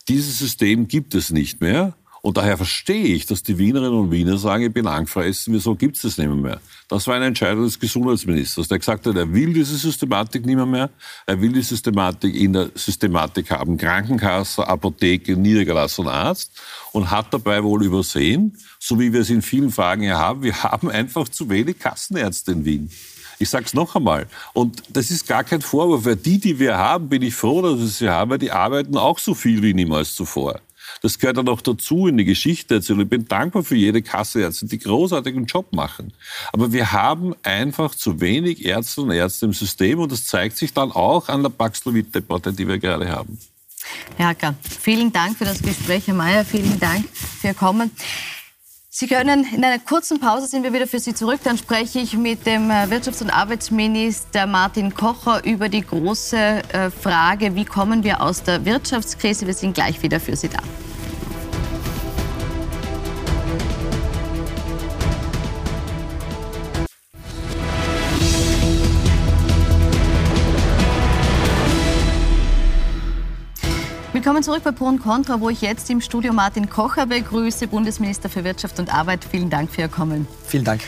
Dieses System gibt es nicht mehr. Und daher verstehe ich, dass die Wienerinnen und Wiener sagen, ich bin angefressen, wieso gibt es das nicht mehr? Das war eine Entscheidung des Gesundheitsministers, der gesagt hat, er will diese Systematik nicht mehr, er will die Systematik in der Systematik haben, Krankenkasse, Apotheke, niedergelassen Arzt und hat dabei wohl übersehen, so wie wir es in vielen Fragen ja haben, wir haben einfach zu wenig Kassenärzte in Wien. Ich sage es noch einmal. Und das ist gar kein Vorwurf, weil die, die wir haben, bin ich froh, dass wir sie haben, weil die arbeiten auch so viel wie niemals zuvor. Das gehört dann auch dazu in die Geschichte. Ich bin dankbar für jede Kasseärzte, die großartigen Job machen. Aber wir haben einfach zu wenig Ärzte und Ärzte im System und das zeigt sich dann auch an der Paxlovid-Debatte, die wir gerade haben. Herr Hacker, vielen Dank für das Gespräch. Herr Mayer, vielen Dank für Ihr Kommen. Sie können in einer kurzen Pause sind wir wieder für Sie zurück. Dann spreche ich mit dem äh, Wirtschafts- und Arbeitsminister Martin Kocher über die große äh, Frage, wie kommen wir aus der Wirtschaftskrise. Wir sind gleich wieder für Sie da. Willkommen zurück bei Pro und Contra, wo ich jetzt im Studio Martin Kocher begrüße, Bundesminister für Wirtschaft und Arbeit. Vielen Dank für Ihr Kommen. Vielen Dank.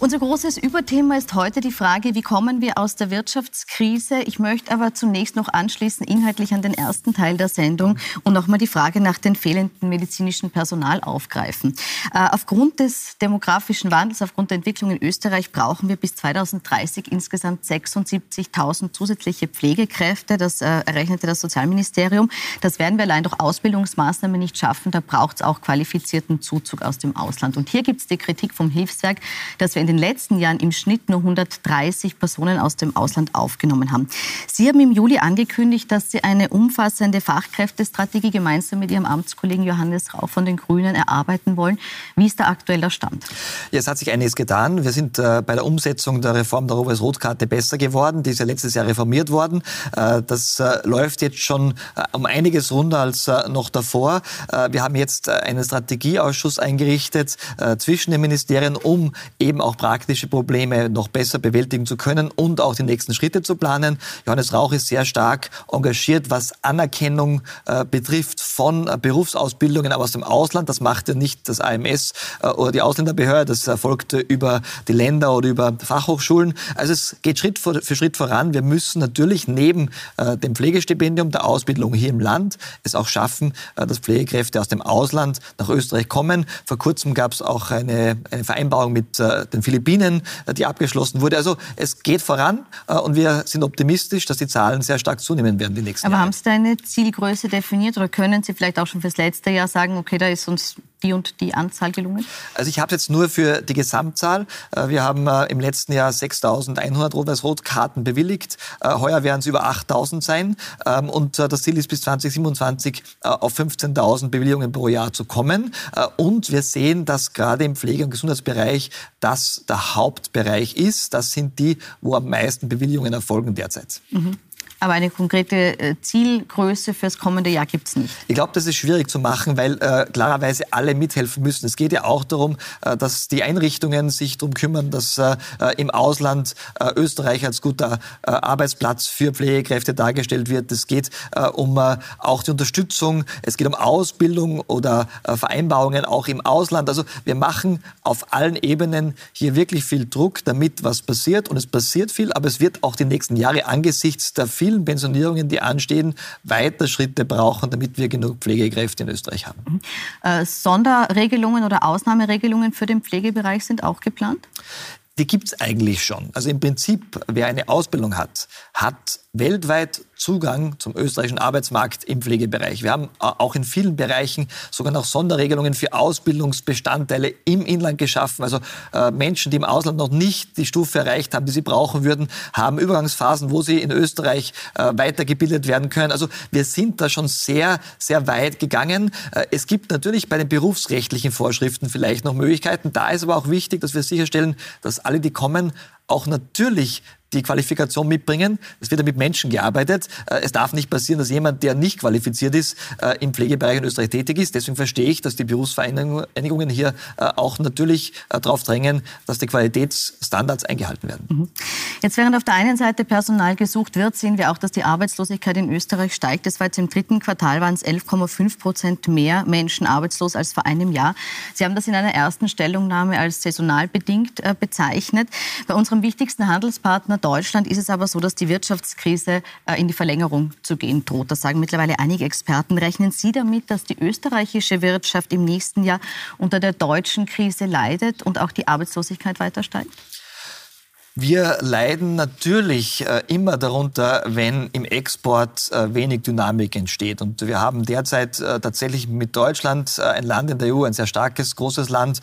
Unser großes Überthema ist heute die Frage, wie kommen wir aus der Wirtschaftskrise? Ich möchte aber zunächst noch anschließen, inhaltlich an den ersten Teil der Sendung und nochmal die Frage nach dem fehlenden medizinischen Personal aufgreifen. Äh, aufgrund des demografischen Wandels, aufgrund der Entwicklung in Österreich brauchen wir bis 2030 insgesamt 76.000 zusätzliche Pflegekräfte. Das äh, errechnete das Sozialministerium. Das werden wir allein durch Ausbildungsmaßnahmen nicht schaffen. Da braucht es auch qualifizierten Zuzug aus dem Ausland. Und hier gibt es die Kritik vom Hilfswerk, dass wir in den letzten Jahren im Schnitt nur 130 Personen aus dem Ausland aufgenommen haben. Sie haben im Juli angekündigt, dass Sie eine umfassende Fachkräftestrategie gemeinsam mit Ihrem Amtskollegen Johannes Rau von den Grünen erarbeiten wollen. Wie ist der aktuelle Stand? Ja, es hat sich einiges getan. Wir sind äh, bei der Umsetzung der Reform der Rohweiß-Rotkarte besser geworden. Die ist ja letztes Jahr reformiert worden. Äh, das äh, läuft jetzt schon äh, um einiges runder als äh, noch davor. Äh, wir haben jetzt einen Strategieausschuss eingerichtet zwischen den Ministerien, um eben auch praktische Probleme noch besser bewältigen zu können und auch die nächsten Schritte zu planen. Johannes Rauch ist sehr stark engagiert, was Anerkennung äh, betrifft von äh, Berufsausbildungen aus dem Ausland. Das macht ja nicht das AMS äh, oder die Ausländerbehörde, das erfolgt über die Länder oder über Fachhochschulen. Also es geht Schritt für, für Schritt voran. Wir müssen natürlich neben dem Pflegestipendium, der Ausbildung hier im Land, es auch schaffen, dass Pflegekräfte aus dem Ausland nach Österreich kommen. Vor kurzem gab es auch eine, eine Vereinbarung mit den Philippinen, äh, die abgeschlossen wurde. Also es geht voran äh, und wir sind optimistisch, dass die Zahlen sehr stark zunehmen werden die nächsten Aber Jahre. haben Sie da eine Zielgröße definiert oder können Sie vielleicht auch schon fürs letzte Jahr sagen, okay, da ist uns die und die Anzahl gelungen? Also ich habe jetzt nur für die Gesamtzahl. Äh, wir haben äh, im letzten Jahr 6.100 Rot-Weiß-Rot-Karten bewilligt. Äh, heuer werden es über 8.000 sein. Ähm, und das Ziel ist bis 2027 auf 15.000 Bewilligungen pro Jahr zu kommen. Und wir sehen, dass gerade im Pflege- und Gesundheitsbereich das der Hauptbereich ist. Das sind die, wo am meisten Bewilligungen erfolgen derzeit. Mhm. Aber eine konkrete äh, Zielgröße fürs kommende Jahr gibt es nicht. Ich glaube, das ist schwierig zu machen, weil äh, klarerweise alle mithelfen müssen. Es geht ja auch darum, äh, dass die Einrichtungen sich darum kümmern, dass äh, äh im Ausland äh, Österreich als guter Arbeitsplatz für Pflegekräfte dargestellt wird. Es geht um auch die Unterstützung. Es geht um Ausbildung oder Vereinbarungen auch im Ausland. Also wir machen auf allen Ebenen hier wirklich viel Druck, damit was passiert. Und es passiert viel, aber es wird auch die nächsten Jahre angesichts der vielen vielen Pensionierungen, die anstehen, weiter Schritte brauchen, damit wir genug Pflegekräfte in Österreich haben. Mhm. Äh, Sonderregelungen oder Ausnahmeregelungen für den Pflegebereich sind auch geplant? Die gibt es eigentlich schon. Also im Prinzip, wer eine Ausbildung hat, hat weltweit Zugang zum österreichischen Arbeitsmarkt im Pflegebereich. Wir haben auch in vielen Bereichen sogar noch Sonderregelungen für Ausbildungsbestandteile im Inland geschaffen. Also äh, Menschen, die im Ausland noch nicht die Stufe erreicht haben, die sie brauchen würden, haben Übergangsphasen, wo sie in Österreich äh, weitergebildet werden können. Also wir sind da schon sehr, sehr weit gegangen. Äh, es gibt natürlich bei den berufsrechtlichen Vorschriften vielleicht noch Möglichkeiten. Da ist aber auch wichtig, dass wir sicherstellen, dass alle, die kommen, auch natürlich die Qualifikation mitbringen. Es wird ja mit Menschen gearbeitet. Äh, es darf nicht passieren, dass jemand, der nicht qualifiziert ist, äh, im Pflegebereich in Österreich tätig ist. Deswegen verstehe ich, dass die Berufsvereinigungen hier äh, auch natürlich darauf drängen, dass die Qualitätsstandards eingehalten werden. Mhm. Jetzt während auf der einen Seite Personal gesucht wird, sehen wir auch, dass die Arbeitslosigkeit in Österreich steigt. Es war jetzt im dritten Quartal waren es 11,5 Prozent mehr Menschen arbeitslos als vor einem Jahr. Sie haben das in einer ersten Stellungnahme als saisonal bedingt bezeichnet. Bei unserem wichtigsten Handelspartner Deutschland ist es aber so, dass die Wirtschaftskrise äh, in die Verlängerung zu gehen droht. Das sagen mittlerweile einige Experten. Rechnen Sie damit, dass die österreichische Wirtschaft im nächsten Jahr unter der deutschen Krise leidet und auch die Arbeitslosigkeit weiter steigt? Wir leiden natürlich äh, immer darunter, wenn im Export äh, wenig Dynamik entsteht. Und wir haben derzeit äh, tatsächlich mit Deutschland ein Land in der EU, ein sehr starkes, großes Land,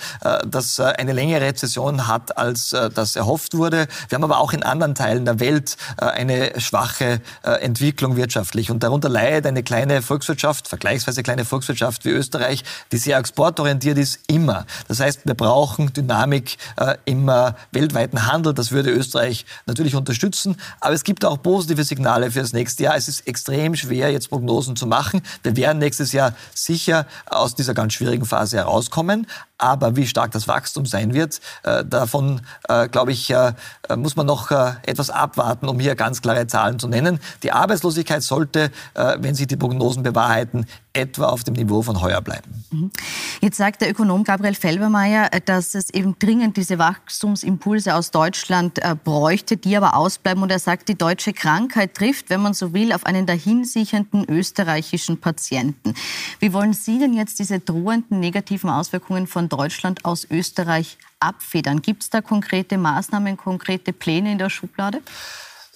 das eine längere Rezession hat, als das erhofft wurde. Wir haben aber auch in anderen Teilen der Welt eine schwache Entwicklung wirtschaftlich. Und darunter leidet eine kleine Volkswirtschaft, vergleichsweise kleine Volkswirtschaft wie Österreich, die sehr exportorientiert ist, immer. Das heißt, wir brauchen Dynamik im weltweiten Handel. Das würde Österreich natürlich unterstützen. Aber es gibt auch positive Signale für das nächste Jahr. Es ist extrem schwer, jetzt Prognosen zu machen. Wir werden nächstes Jahr sicher aus dieser ganz schwierigen Phase herauskommen. Aber wie stark das Wachstum sein wird, äh, davon, äh, glaube ich, äh, muss man noch etwas abwarten, um hier ganz klare Zahlen zu nennen. Die Arbeitslosigkeit sollte, wenn sich die Prognosen bewahrheiten, etwa auf dem Niveau von heuer bleiben. Mhm. Jetzt sagt der Ökonom Gabriel Felbermeier, dass es eben dringend diese Wachstumsimpulse aus Deutschland äh, bräuchte, die aber ausbleiben. Und er sagt, die deutsche Krankheit trifft, wenn man so will, auf einen dahinsichernden österreichischen Patienten. Wie wollen Sie denn jetzt diese drohenden negativen Auswirkungen von Deutschland aus Österreich abfedern? Gibt es da konkrete Maßnahmen, konkrete Pläne in der Schublade?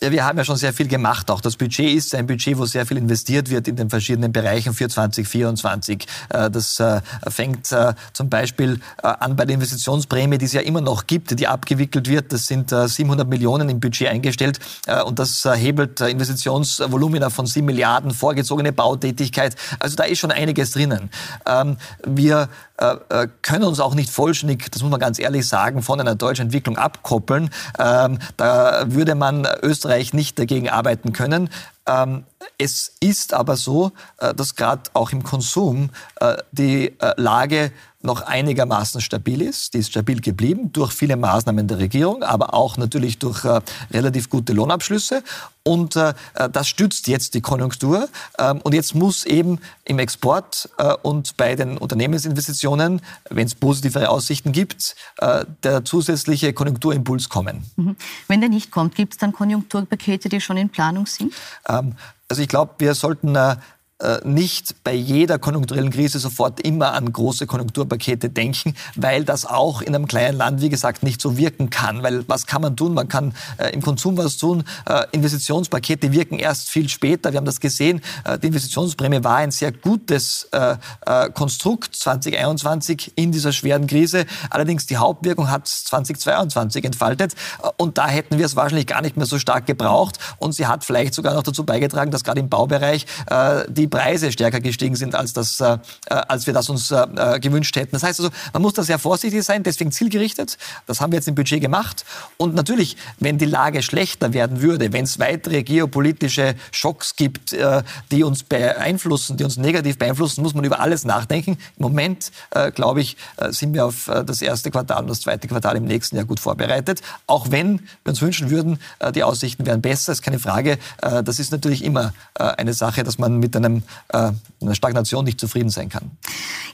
Ja, wir haben ja schon sehr viel gemacht. Auch das Budget ist ein Budget, wo sehr viel investiert wird in den verschiedenen Bereichen für 2024. Äh, das äh, fängt äh, zum Beispiel an bei der Investitionsprämie, die es ja immer noch gibt, die abgewickelt wird. Das sind 700 Millionen im Budget eingestellt und das hebelt Investitionsvolumina von 7 Milliarden, vorgezogene Bautätigkeit. Also da ist schon einiges drinnen. Ähm, wir können uns auch nicht vollständig, das muss man ganz ehrlich sagen, von einer deutschen Entwicklung abkoppeln. Ähm, da würde man Österreich Österreich nicht dagegen arbeiten können. Ähm, es ist aber so, äh, dass gerade auch im Konsum äh, die äh, Lage noch einigermaßen stabil ist. Die ist stabil geblieben durch viele Maßnahmen der Regierung, aber auch natürlich durch relativ gute Lohnabschlüsse. Und das stützt jetzt die Konjunktur. Ähm, und jetzt muss eben im Export und bei den Unternehmensinvestitionen, wenn es positivere Aussichten gibt, der zusätzliche Konjunkturimpuls kommen. Mhm. Wenn der nicht kommt, gibt es dann Konjunkturpakete, die schon in Planung sind? Ähm, also ich glaube, wir sollten äh, äh, nicht bei jeder konjunkturellen Krise sofort immer an große Konjunkturpakete denken, weil das auch in einem kleinen Land, wie gesagt, nicht so wirken kann. Weil was kann man tun? Man kann äh, im Konsum was tun. Äh, Investitionspakete wirken erst viel später. Wir haben das gesehen. Äh, die Investitionsprämie war ein sehr gutes äh, äh, Konstrukt 2021 in dieser schweren Krise. Allerdings die Hauptwirkung hat 2022 entfaltet. Und da hätten wir es wahrscheinlich gar nicht mehr so stark gebraucht. Und sie hat vielleicht sogar noch dazu beigetragen, dass gerade im Baubereich die Preise stärker gestiegen sind, als, das, äh, als wir das uns äh, äh, gewünscht hätten. Das heißt also, man muss da sehr vorsichtig sein, deswegen zielgerichtet. Das haben wir jetzt im Budget gemacht. Und natürlich, wenn die Lage schlechter werden würde, wenn es weitere geopolitische Schocks gibt, äh, die uns beeinflussen, die uns negativ beeinflussen, muss man über alles nachdenken. Im Moment, äh, glaube ich, äh, sind wir auf das erste Quartal und das zweite Quartal im nächsten Jahr gut vorbereitet. Auch wenn wir uns wünschen würden, die Aussichten wären besser, ist keine Frage. das ist natürlich immer eine Sache, dass man mit einem äh, einer Stagnation nicht zufrieden sein kann.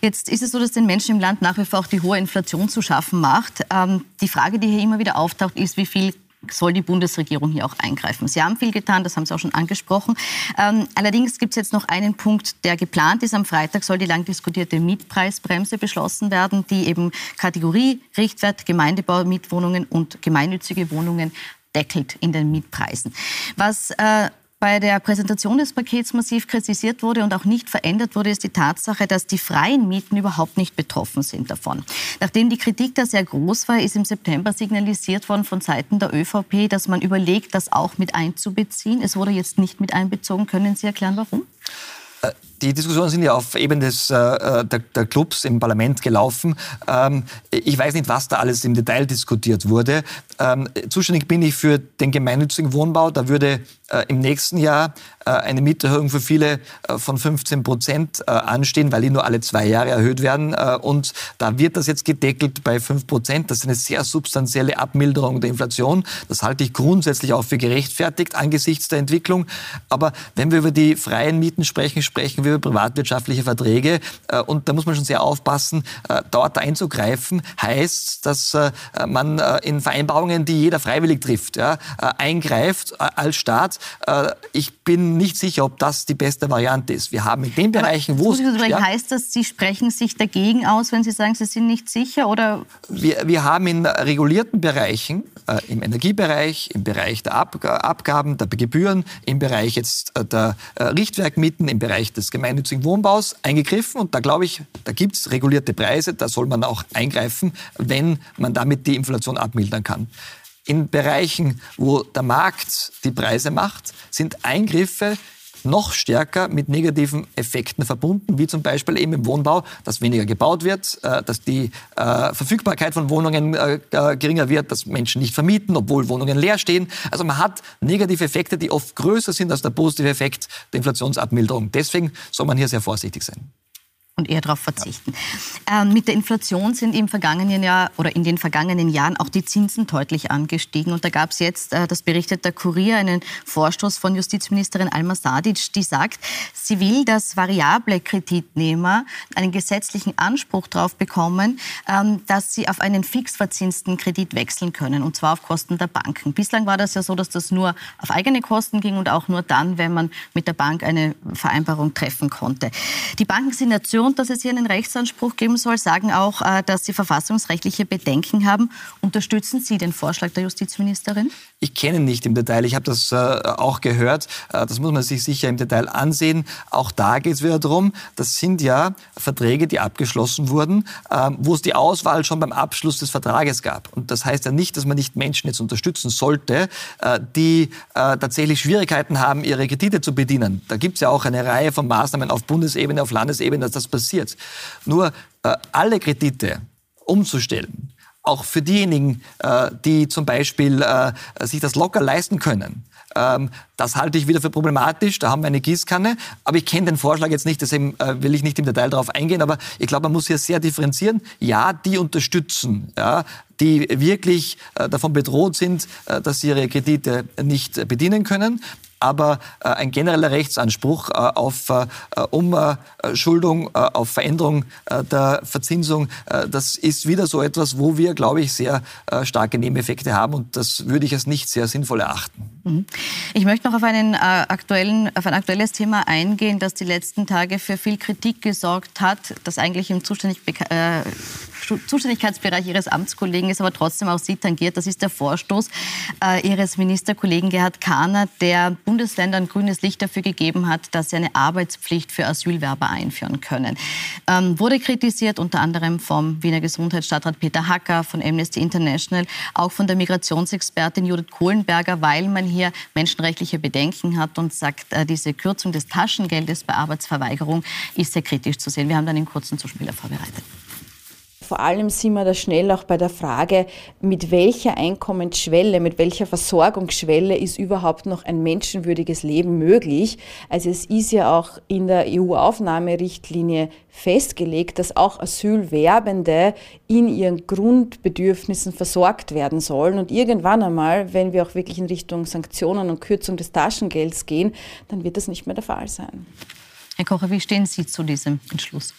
Jetzt ist es so, dass den Menschen im Land nach wie vor auch die hohe Inflation zu schaffen macht. Ähm, die Frage, die hier immer wieder auftaucht, ist, wie viel soll die Bundesregierung hier auch eingreifen. Sie haben viel getan, das haben Sie auch schon angesprochen. Ähm, allerdings gibt es jetzt noch einen Punkt, der geplant ist. Am Freitag soll die lang diskutierte Mietpreisbremse beschlossen werden, die eben Kategorie, Richtwert, Gemeindebau, Mietwohnungen und gemeinnützige Wohnungen deckelt in den Mietpreisen. Was äh, bei der Präsentation des Pakets massiv kritisiert wurde und auch nicht verändert wurde, ist die Tatsache, dass die freien Mieten überhaupt nicht betroffen sind davon. Nachdem die Kritik da sehr groß war, ist im September signalisiert worden von Seiten der ÖVP, dass man überlegt, das auch mit einzubeziehen. Es wurde jetzt nicht mit einbezogen. Können Sie erklären, warum? Äh, die Diskussionen sind ja auf Ebene des, äh, der, der, Clubs im Parlament gelaufen. Ähm, ich weiß nicht, was da alles im Detail diskutiert wurde. Ähm, zuständig bin ich für den gemeinnützigen Wohnbau. Da würde äh, im nächsten Jahr äh, eine Mieterhöhung für viele äh, von 15 Prozent äh, anstehen, weil die nur alle zwei Jahre erhöht werden. Äh, und da wird das jetzt gedeckelt bei 5 Prozent. Das ist eine sehr substanzielle Abmilderung der Inflation. Das halte ich grundsätzlich auch für gerechtfertigt angesichts der Entwicklung. Aber wenn wir über die freien Mieten sprechen, sprechen wir über privatwirtschaftliche Verträge. Äh, und da muss man schon sehr aufpassen. dort einzugreifen heißt, dass man in Vereinbarungen, die jeder freiwillig trifft, ja, eingreift als Staat äh, ich bin nicht sicher, ob das die beste Variante ist. Wir haben in den Bereichen, wo es... Ja, heißt das, Sie sprechen sich dagegen aus, wenn Sie sagen, Sie sind nicht sicher? Oder? Wir, wir haben in regulierten Bereichen, äh, im Energiebereich, im Bereich der Ab Abgaben, der Gebühren, im Bereich jetzt äh, der äh, Richtwerkmieten, im Bereich des gemeinnützigen Wohnbaus eingegriffen. Und da glaube ich, da gibt es regulierte Preise, da soll man auch eingreifen, wenn man damit die Inflation abmildern kann in Bereichen, wo der Markt die Preise macht, sind Eingriffe noch stärker mit negativen Effekten verbunden, wie zum Beispiel eben im Wohnbau, dass weniger gebaut wird, äh, dass die äh, Verfügbarkeit von Wohnungen äh, geringer wird, dass Menschen nicht vermieten, obwohl Wohnungen leer stehen. Also man hat negative Effekte, die oft größer sind als der positive Effekt der Inflationsabmilderung. Deswegen soll man hier sehr vorsichtig sein und eher darauf verzichten. Ja. Ähm, mit der Inflation sind im vergangenen Jahr oder in den vergangenen Jahren auch die Zinsen deutlich angestiegen. Und da gab es jetzt, äh, das berichtet der Kurier, einen Vorstoß von Justizministerin Alma Sadic, die sagt, sie will, dass variable Kreditnehmer einen gesetzlichen Anspruch darauf bekommen, ähm, dass sie auf einen fix verzinsten Kredit wechseln können, und zwar auf Kosten der Banken. Bislang war das ja so, dass das nur auf eigene Kosten ging und auch nur dann, wenn man mit der Bank eine Vereinbarung treffen konnte. Die Banken sind Nation betont, dass es hier einen Rechtsanspruch geben soll, sagen auch, äh, dass sie verfassungsrechtliche Bedenken haben. Unterstützen Sie den Vorschlag der Justizministerin? Ich kenne ihn nicht im Detail. Ich habe das äh, auch gehört. Äh, das muss man sich sicher im Detail ansehen. Auch da geht es wieder darum, das sind ja Verträge, die abgeschlossen wurden, ähm, wo es die Auswahl schon beim Abschluss des Vertrages gab. Und das heißt ja nicht, dass man nicht Menschen jetzt unterstützen sollte, die tatsächlich Schwierigkeiten haben, ihre Kredite zu bedienen. Da gibt es ja auch eine Reihe von Maßnahmen auf Bundesebene, auf Landesebene, dass das passiert. Nur äh, alle Kredite umzustellen, auch für diejenigen, äh, die zum Beispiel äh, sich das locker leisten können, ähm, das halte ich wieder für problematisch. Da haben wir eine Gießkanne. Aber ich kenne den Vorschlag jetzt nicht, deswegen äh, will ich nicht im Detail darauf eingehen. Aber ich glaube, man muss hier sehr differenzieren. Ja, die unterstützen, ja, die wirklich äh, davon bedroht sind, äh, dass sie ihre Kredite nicht bedienen können. Aber äh, ein genereller Rechtsanspruch äh, auf äh, Umschuldung, auf Veränderung der Verzinsung, das ist wieder so etwas, wo wir, glaube ich, sehr starke Nebeneffekte haben und das würde ich als nicht sehr sinnvoll erachten. Mhm. Ich möchte noch auf, einen, äh, aktuellen, auf ein aktuelles Thema eingehen, das die letzten Tage für viel Kritik gesorgt hat, das eigentlich im Zuständig, äh, Zuständigkeitsbereich Ihres Amtskollegen ist, aber trotzdem auch Sie tangiert. Das ist der Vorstoß äh, Ihres Ministerkollegen Gerhard Kahner, der Bundesländern grünes Licht dafür gegeben hat, dass sie eine Arbeitspflicht für Asylwerber einführen können. Ähm, wurde kritisiert unter anderem vom Wiener Gesundheitsstadtrat Peter Hacker, von Amnesty International, auch von der Migrationsexpertin Judith Kohlenberger, weil man hier menschenrechtliche Bedenken hat und sagt, äh, diese Kürzung des Taschengeldes bei Arbeitsverweigerung ist sehr kritisch zu sehen. Wir haben dann einen kurzen Zuspieler vorbereitet. Vor allem sind wir da schnell auch bei der Frage, mit welcher Einkommensschwelle, mit welcher Versorgungsschwelle ist überhaupt noch ein menschenwürdiges Leben möglich. Also es ist ja auch in der EU-Aufnahmerichtlinie festgelegt, dass auch Asylwerbende in ihren Grundbedürfnissen versorgt werden sollen. Und irgendwann einmal, wenn wir auch wirklich in Richtung Sanktionen und Kürzung des Taschengelds gehen, dann wird das nicht mehr der Fall sein. Herr Kocher, wie stehen Sie zu diesem Entschluss?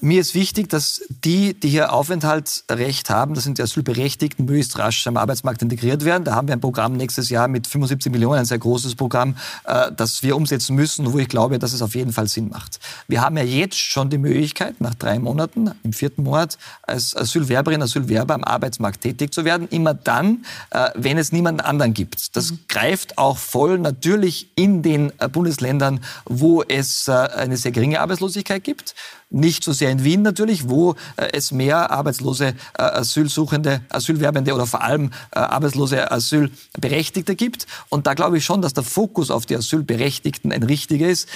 Mir ist wichtig, dass die, die hier Aufenthaltsrecht haben, das sind die Asylberechtigten, möglichst rasch am Arbeitsmarkt integriert werden. Da haben wir ein Programm nächstes Jahr mit 75 Millionen, ein sehr großes Programm, äh, das wir umsetzen müssen, wo ich glaube, dass es auf jeden Fall Sinn macht. Wir haben ja jetzt schon die Möglichkeit, nach drei Monaten, im vierten Monat, als Asylwerberin, Asylwerber am Arbeitsmarkt tätig zu werden. Immer dann, äh, wenn es niemanden anderen gibt. Das mhm. greift auch voll natürlich in den äh, Bundesländern, wo es eine sehr geringe Arbeitslosigkeit gibt. Nicht so sehr in Wien natürlich, wo äh, es mehr arbeitslose äh, Asylsuchende, Asylwerbende oder vor allem äh, arbeitslose Asylberechtigte gibt. Und da glaube ich schon, dass der Fokus auf die Asylberechtigten ein richtiger ist.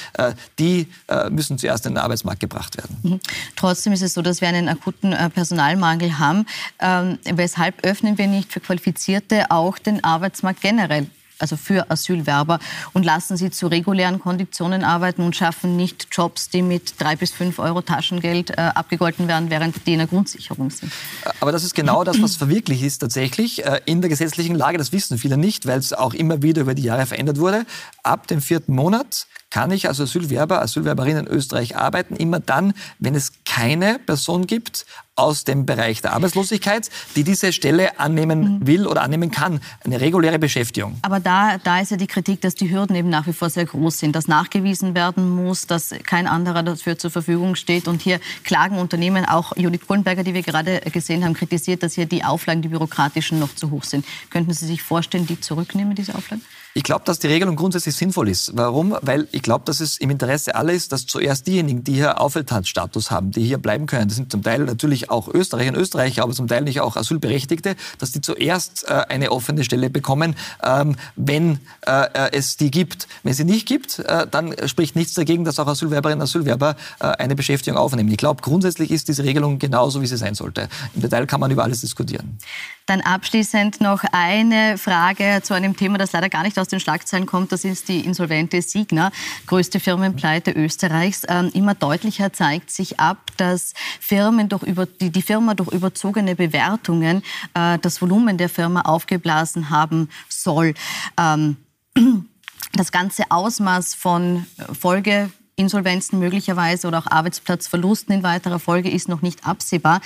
Die müssen zuerst in den Arbeitsmarkt gebracht werden. Mhm. Trotzdem ist es so, dass wir einen akuten Personalmangel haben. Ähm, weshalb öffnen wir nicht für Qualifizierte auch den Arbeitsmarkt generell? Also für Asylwerber und lassen sie zu regulären Konditionen arbeiten und schaffen nicht Jobs, die mit drei bis fünf Euro Taschengeld äh, abgegolten werden, während die in der Grundsicherung sind. Aber das ist genau das, was verwirklicht ist tatsächlich äh, in der gesetzlichen Lage. Das wissen viele nicht, weil es auch immer wieder über die Jahre verändert wurde. Ab dem vierten Monat kann ich als Asylwerber, Asylwerberin in Österreich arbeiten, immer dann, wenn es keine Person gibt aus dem Bereich der Arbeitslosigkeit, die diese Stelle annehmen mhm. will oder annehmen kann. Eine reguläre Beschäftigung. Aber da, da ist ja die Kritik, dass die Hürden eben nach wie vor sehr groß sind, dass nachgewiesen werden muss, dass kein anderer dafür zur Verfügung steht. Und hier klagen Unternehmen, auch Judith Kohlenberger, die wir gerade gesehen haben, kritisiert, dass hier die Auflagen, die bürokratischen, noch zu hoch sind. Könnten Sie sich vorstellen, die zurücknehmen, diese Auflagen? Ich glaube, dass die Regelung grundsätzlich sinnvoll ist. Warum? Weil ich glaube, dass es im Interesse aller ist, dass zuerst diejenigen, die hier Aufenthaltsstatus haben, die hier bleiben können, das sind zum Teil natürlich auch Österreicher und Österreicher, aber zum Teil nicht auch Asylberechtigte, dass die zuerst äh, eine offene Stelle bekommen, ähm, wenn äh, äh es die gibt. Wenn sie nicht gibt, äh, dann spricht nichts dagegen, dass auch Asylwerberinnen und Asylwerber äh, eine Beschäftigung aufnehmen. Ich glaube, grundsätzlich ist diese Regelung genauso, wie sie sein sollte. Im Detail kann man über alles diskutieren. Dann abschließend noch eine Frage zu einem Thema, das leider gar nicht aus den Schlagzeilen kommt. Das ist die insolvente Signa, größte Firmenpleite Österreichs. Ähm, immer deutlicher zeigt sich ab, dass Firmen durch über, die, die Firma durch überzogene Bewertungen äh, das Volumen der Firma aufgeblasen haben soll. Ähm, das ganze Ausmaß von Folge Insolvenzen möglicherweise oder auch Arbeitsplatzverlusten in weiterer Folge ist noch nicht absehbar.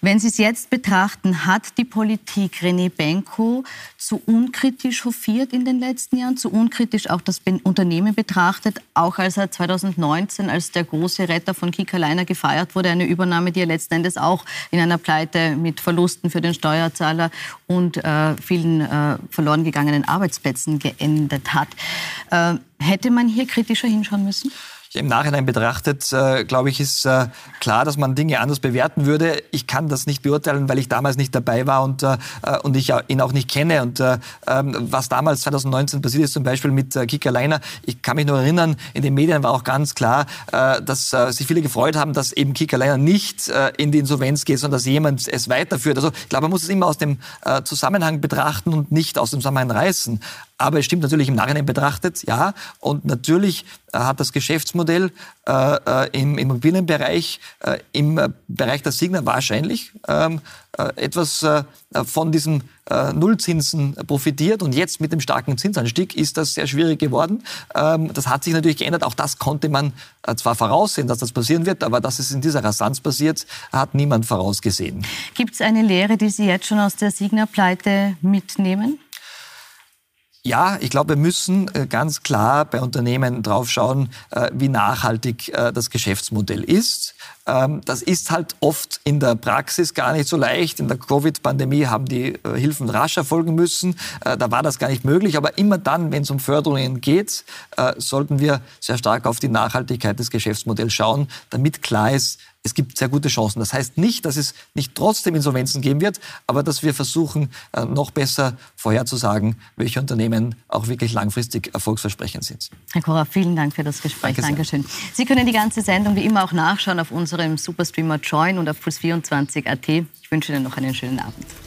Wenn Sie es jetzt betrachten, hat die Politik René Benko zu unkritisch hofiert in den letzten Jahren, zu unkritisch auch das Unternehmen betrachtet, auch als er 2019 als der große Retter von Kika Leiner gefeiert wurde, eine Übernahme, die er letzten Endes auch in einer Pleite mit Verlusten für den Steuerzahler und äh, vielen äh, verloren gegangenen Arbeitsplätzen geendet hat. Äh, hätte man hier kritischer hinschauen müssen? Im Nachhinein betrachtet, äh, glaube ich, ist äh, klar, dass man Dinge anders bewerten würde. Ich kann das nicht beurteilen, weil ich damals nicht dabei war und, äh, und ich ihn auch nicht kenne. Und äh, ähm, was damals 2019 passiert ist, zum Beispiel mit äh, Kika Leiner, ich kann mich nur erinnern, in den Medien war auch ganz klar, äh, dass sich viele gefreut haben, dass eben Kika Leiner nicht in die Insolvenz geht, sondern dass jemand es weiterführt. Also ich glaube, man muss es immer aus dem Zusammenhang betrachten und nicht aus dem Zusammenhang reißen. Aber es stimmt natürlich im Nachhinein betrachtet, ja. Und natürlich hat das Geschäftsmodell äh, äh im Immobilienbereich, äh, im Bereich der Signa wahrscheinlich ähm, äh, etwas äh, von diesen Nullzinsen profitiert. Und jetzt mit dem starken Zinsanstieg ist das sehr schwierig geworden. Ähm, das hat sich natürlich geändert. Auch das konnte man zwar voraussehen, dass das passieren wird, aber dass es in dieser Rasanz passiert, hat niemand vorausgesehen. Gibt es eine Lehre, die Sie jetzt schon aus der Signa-Pleite mitnehmen? Ja, ich glaube, wir müssen äh, ganz klar bei Unternehmen drauf schauen, äh, wie nachhaltig äh, das Geschäftsmodell ist. Ähm, das ist halt oft in der Praxis gar nicht so leicht. In der Covid-Pandemie haben die Hilfen rasch erfolgen müssen. Da war das gar nicht möglich. Aber immer dann, wenn es um Förderungen geht, sollten wir sehr stark auf die Nachhaltigkeit des Geschäftsmodells schauen, damit klar ist, es gibt sehr gute Chancen. Das heißt nicht, dass es nicht trotzdem Insolvenzen geben wird, aber dass wir versuchen, äh, noch besser vorherzusagen, welche Unternehmen auch wirklich langfristig erfolgsversprechend sind. Herr Kora, vielen Dank für das Gespräch. Danke Dankeschön. Sie können die ganze Sendung wie immer auch nachschauen auf unserem Superstreamer Join und auf plus24.at. Ich wünsche Ihnen noch einen schönen Abend.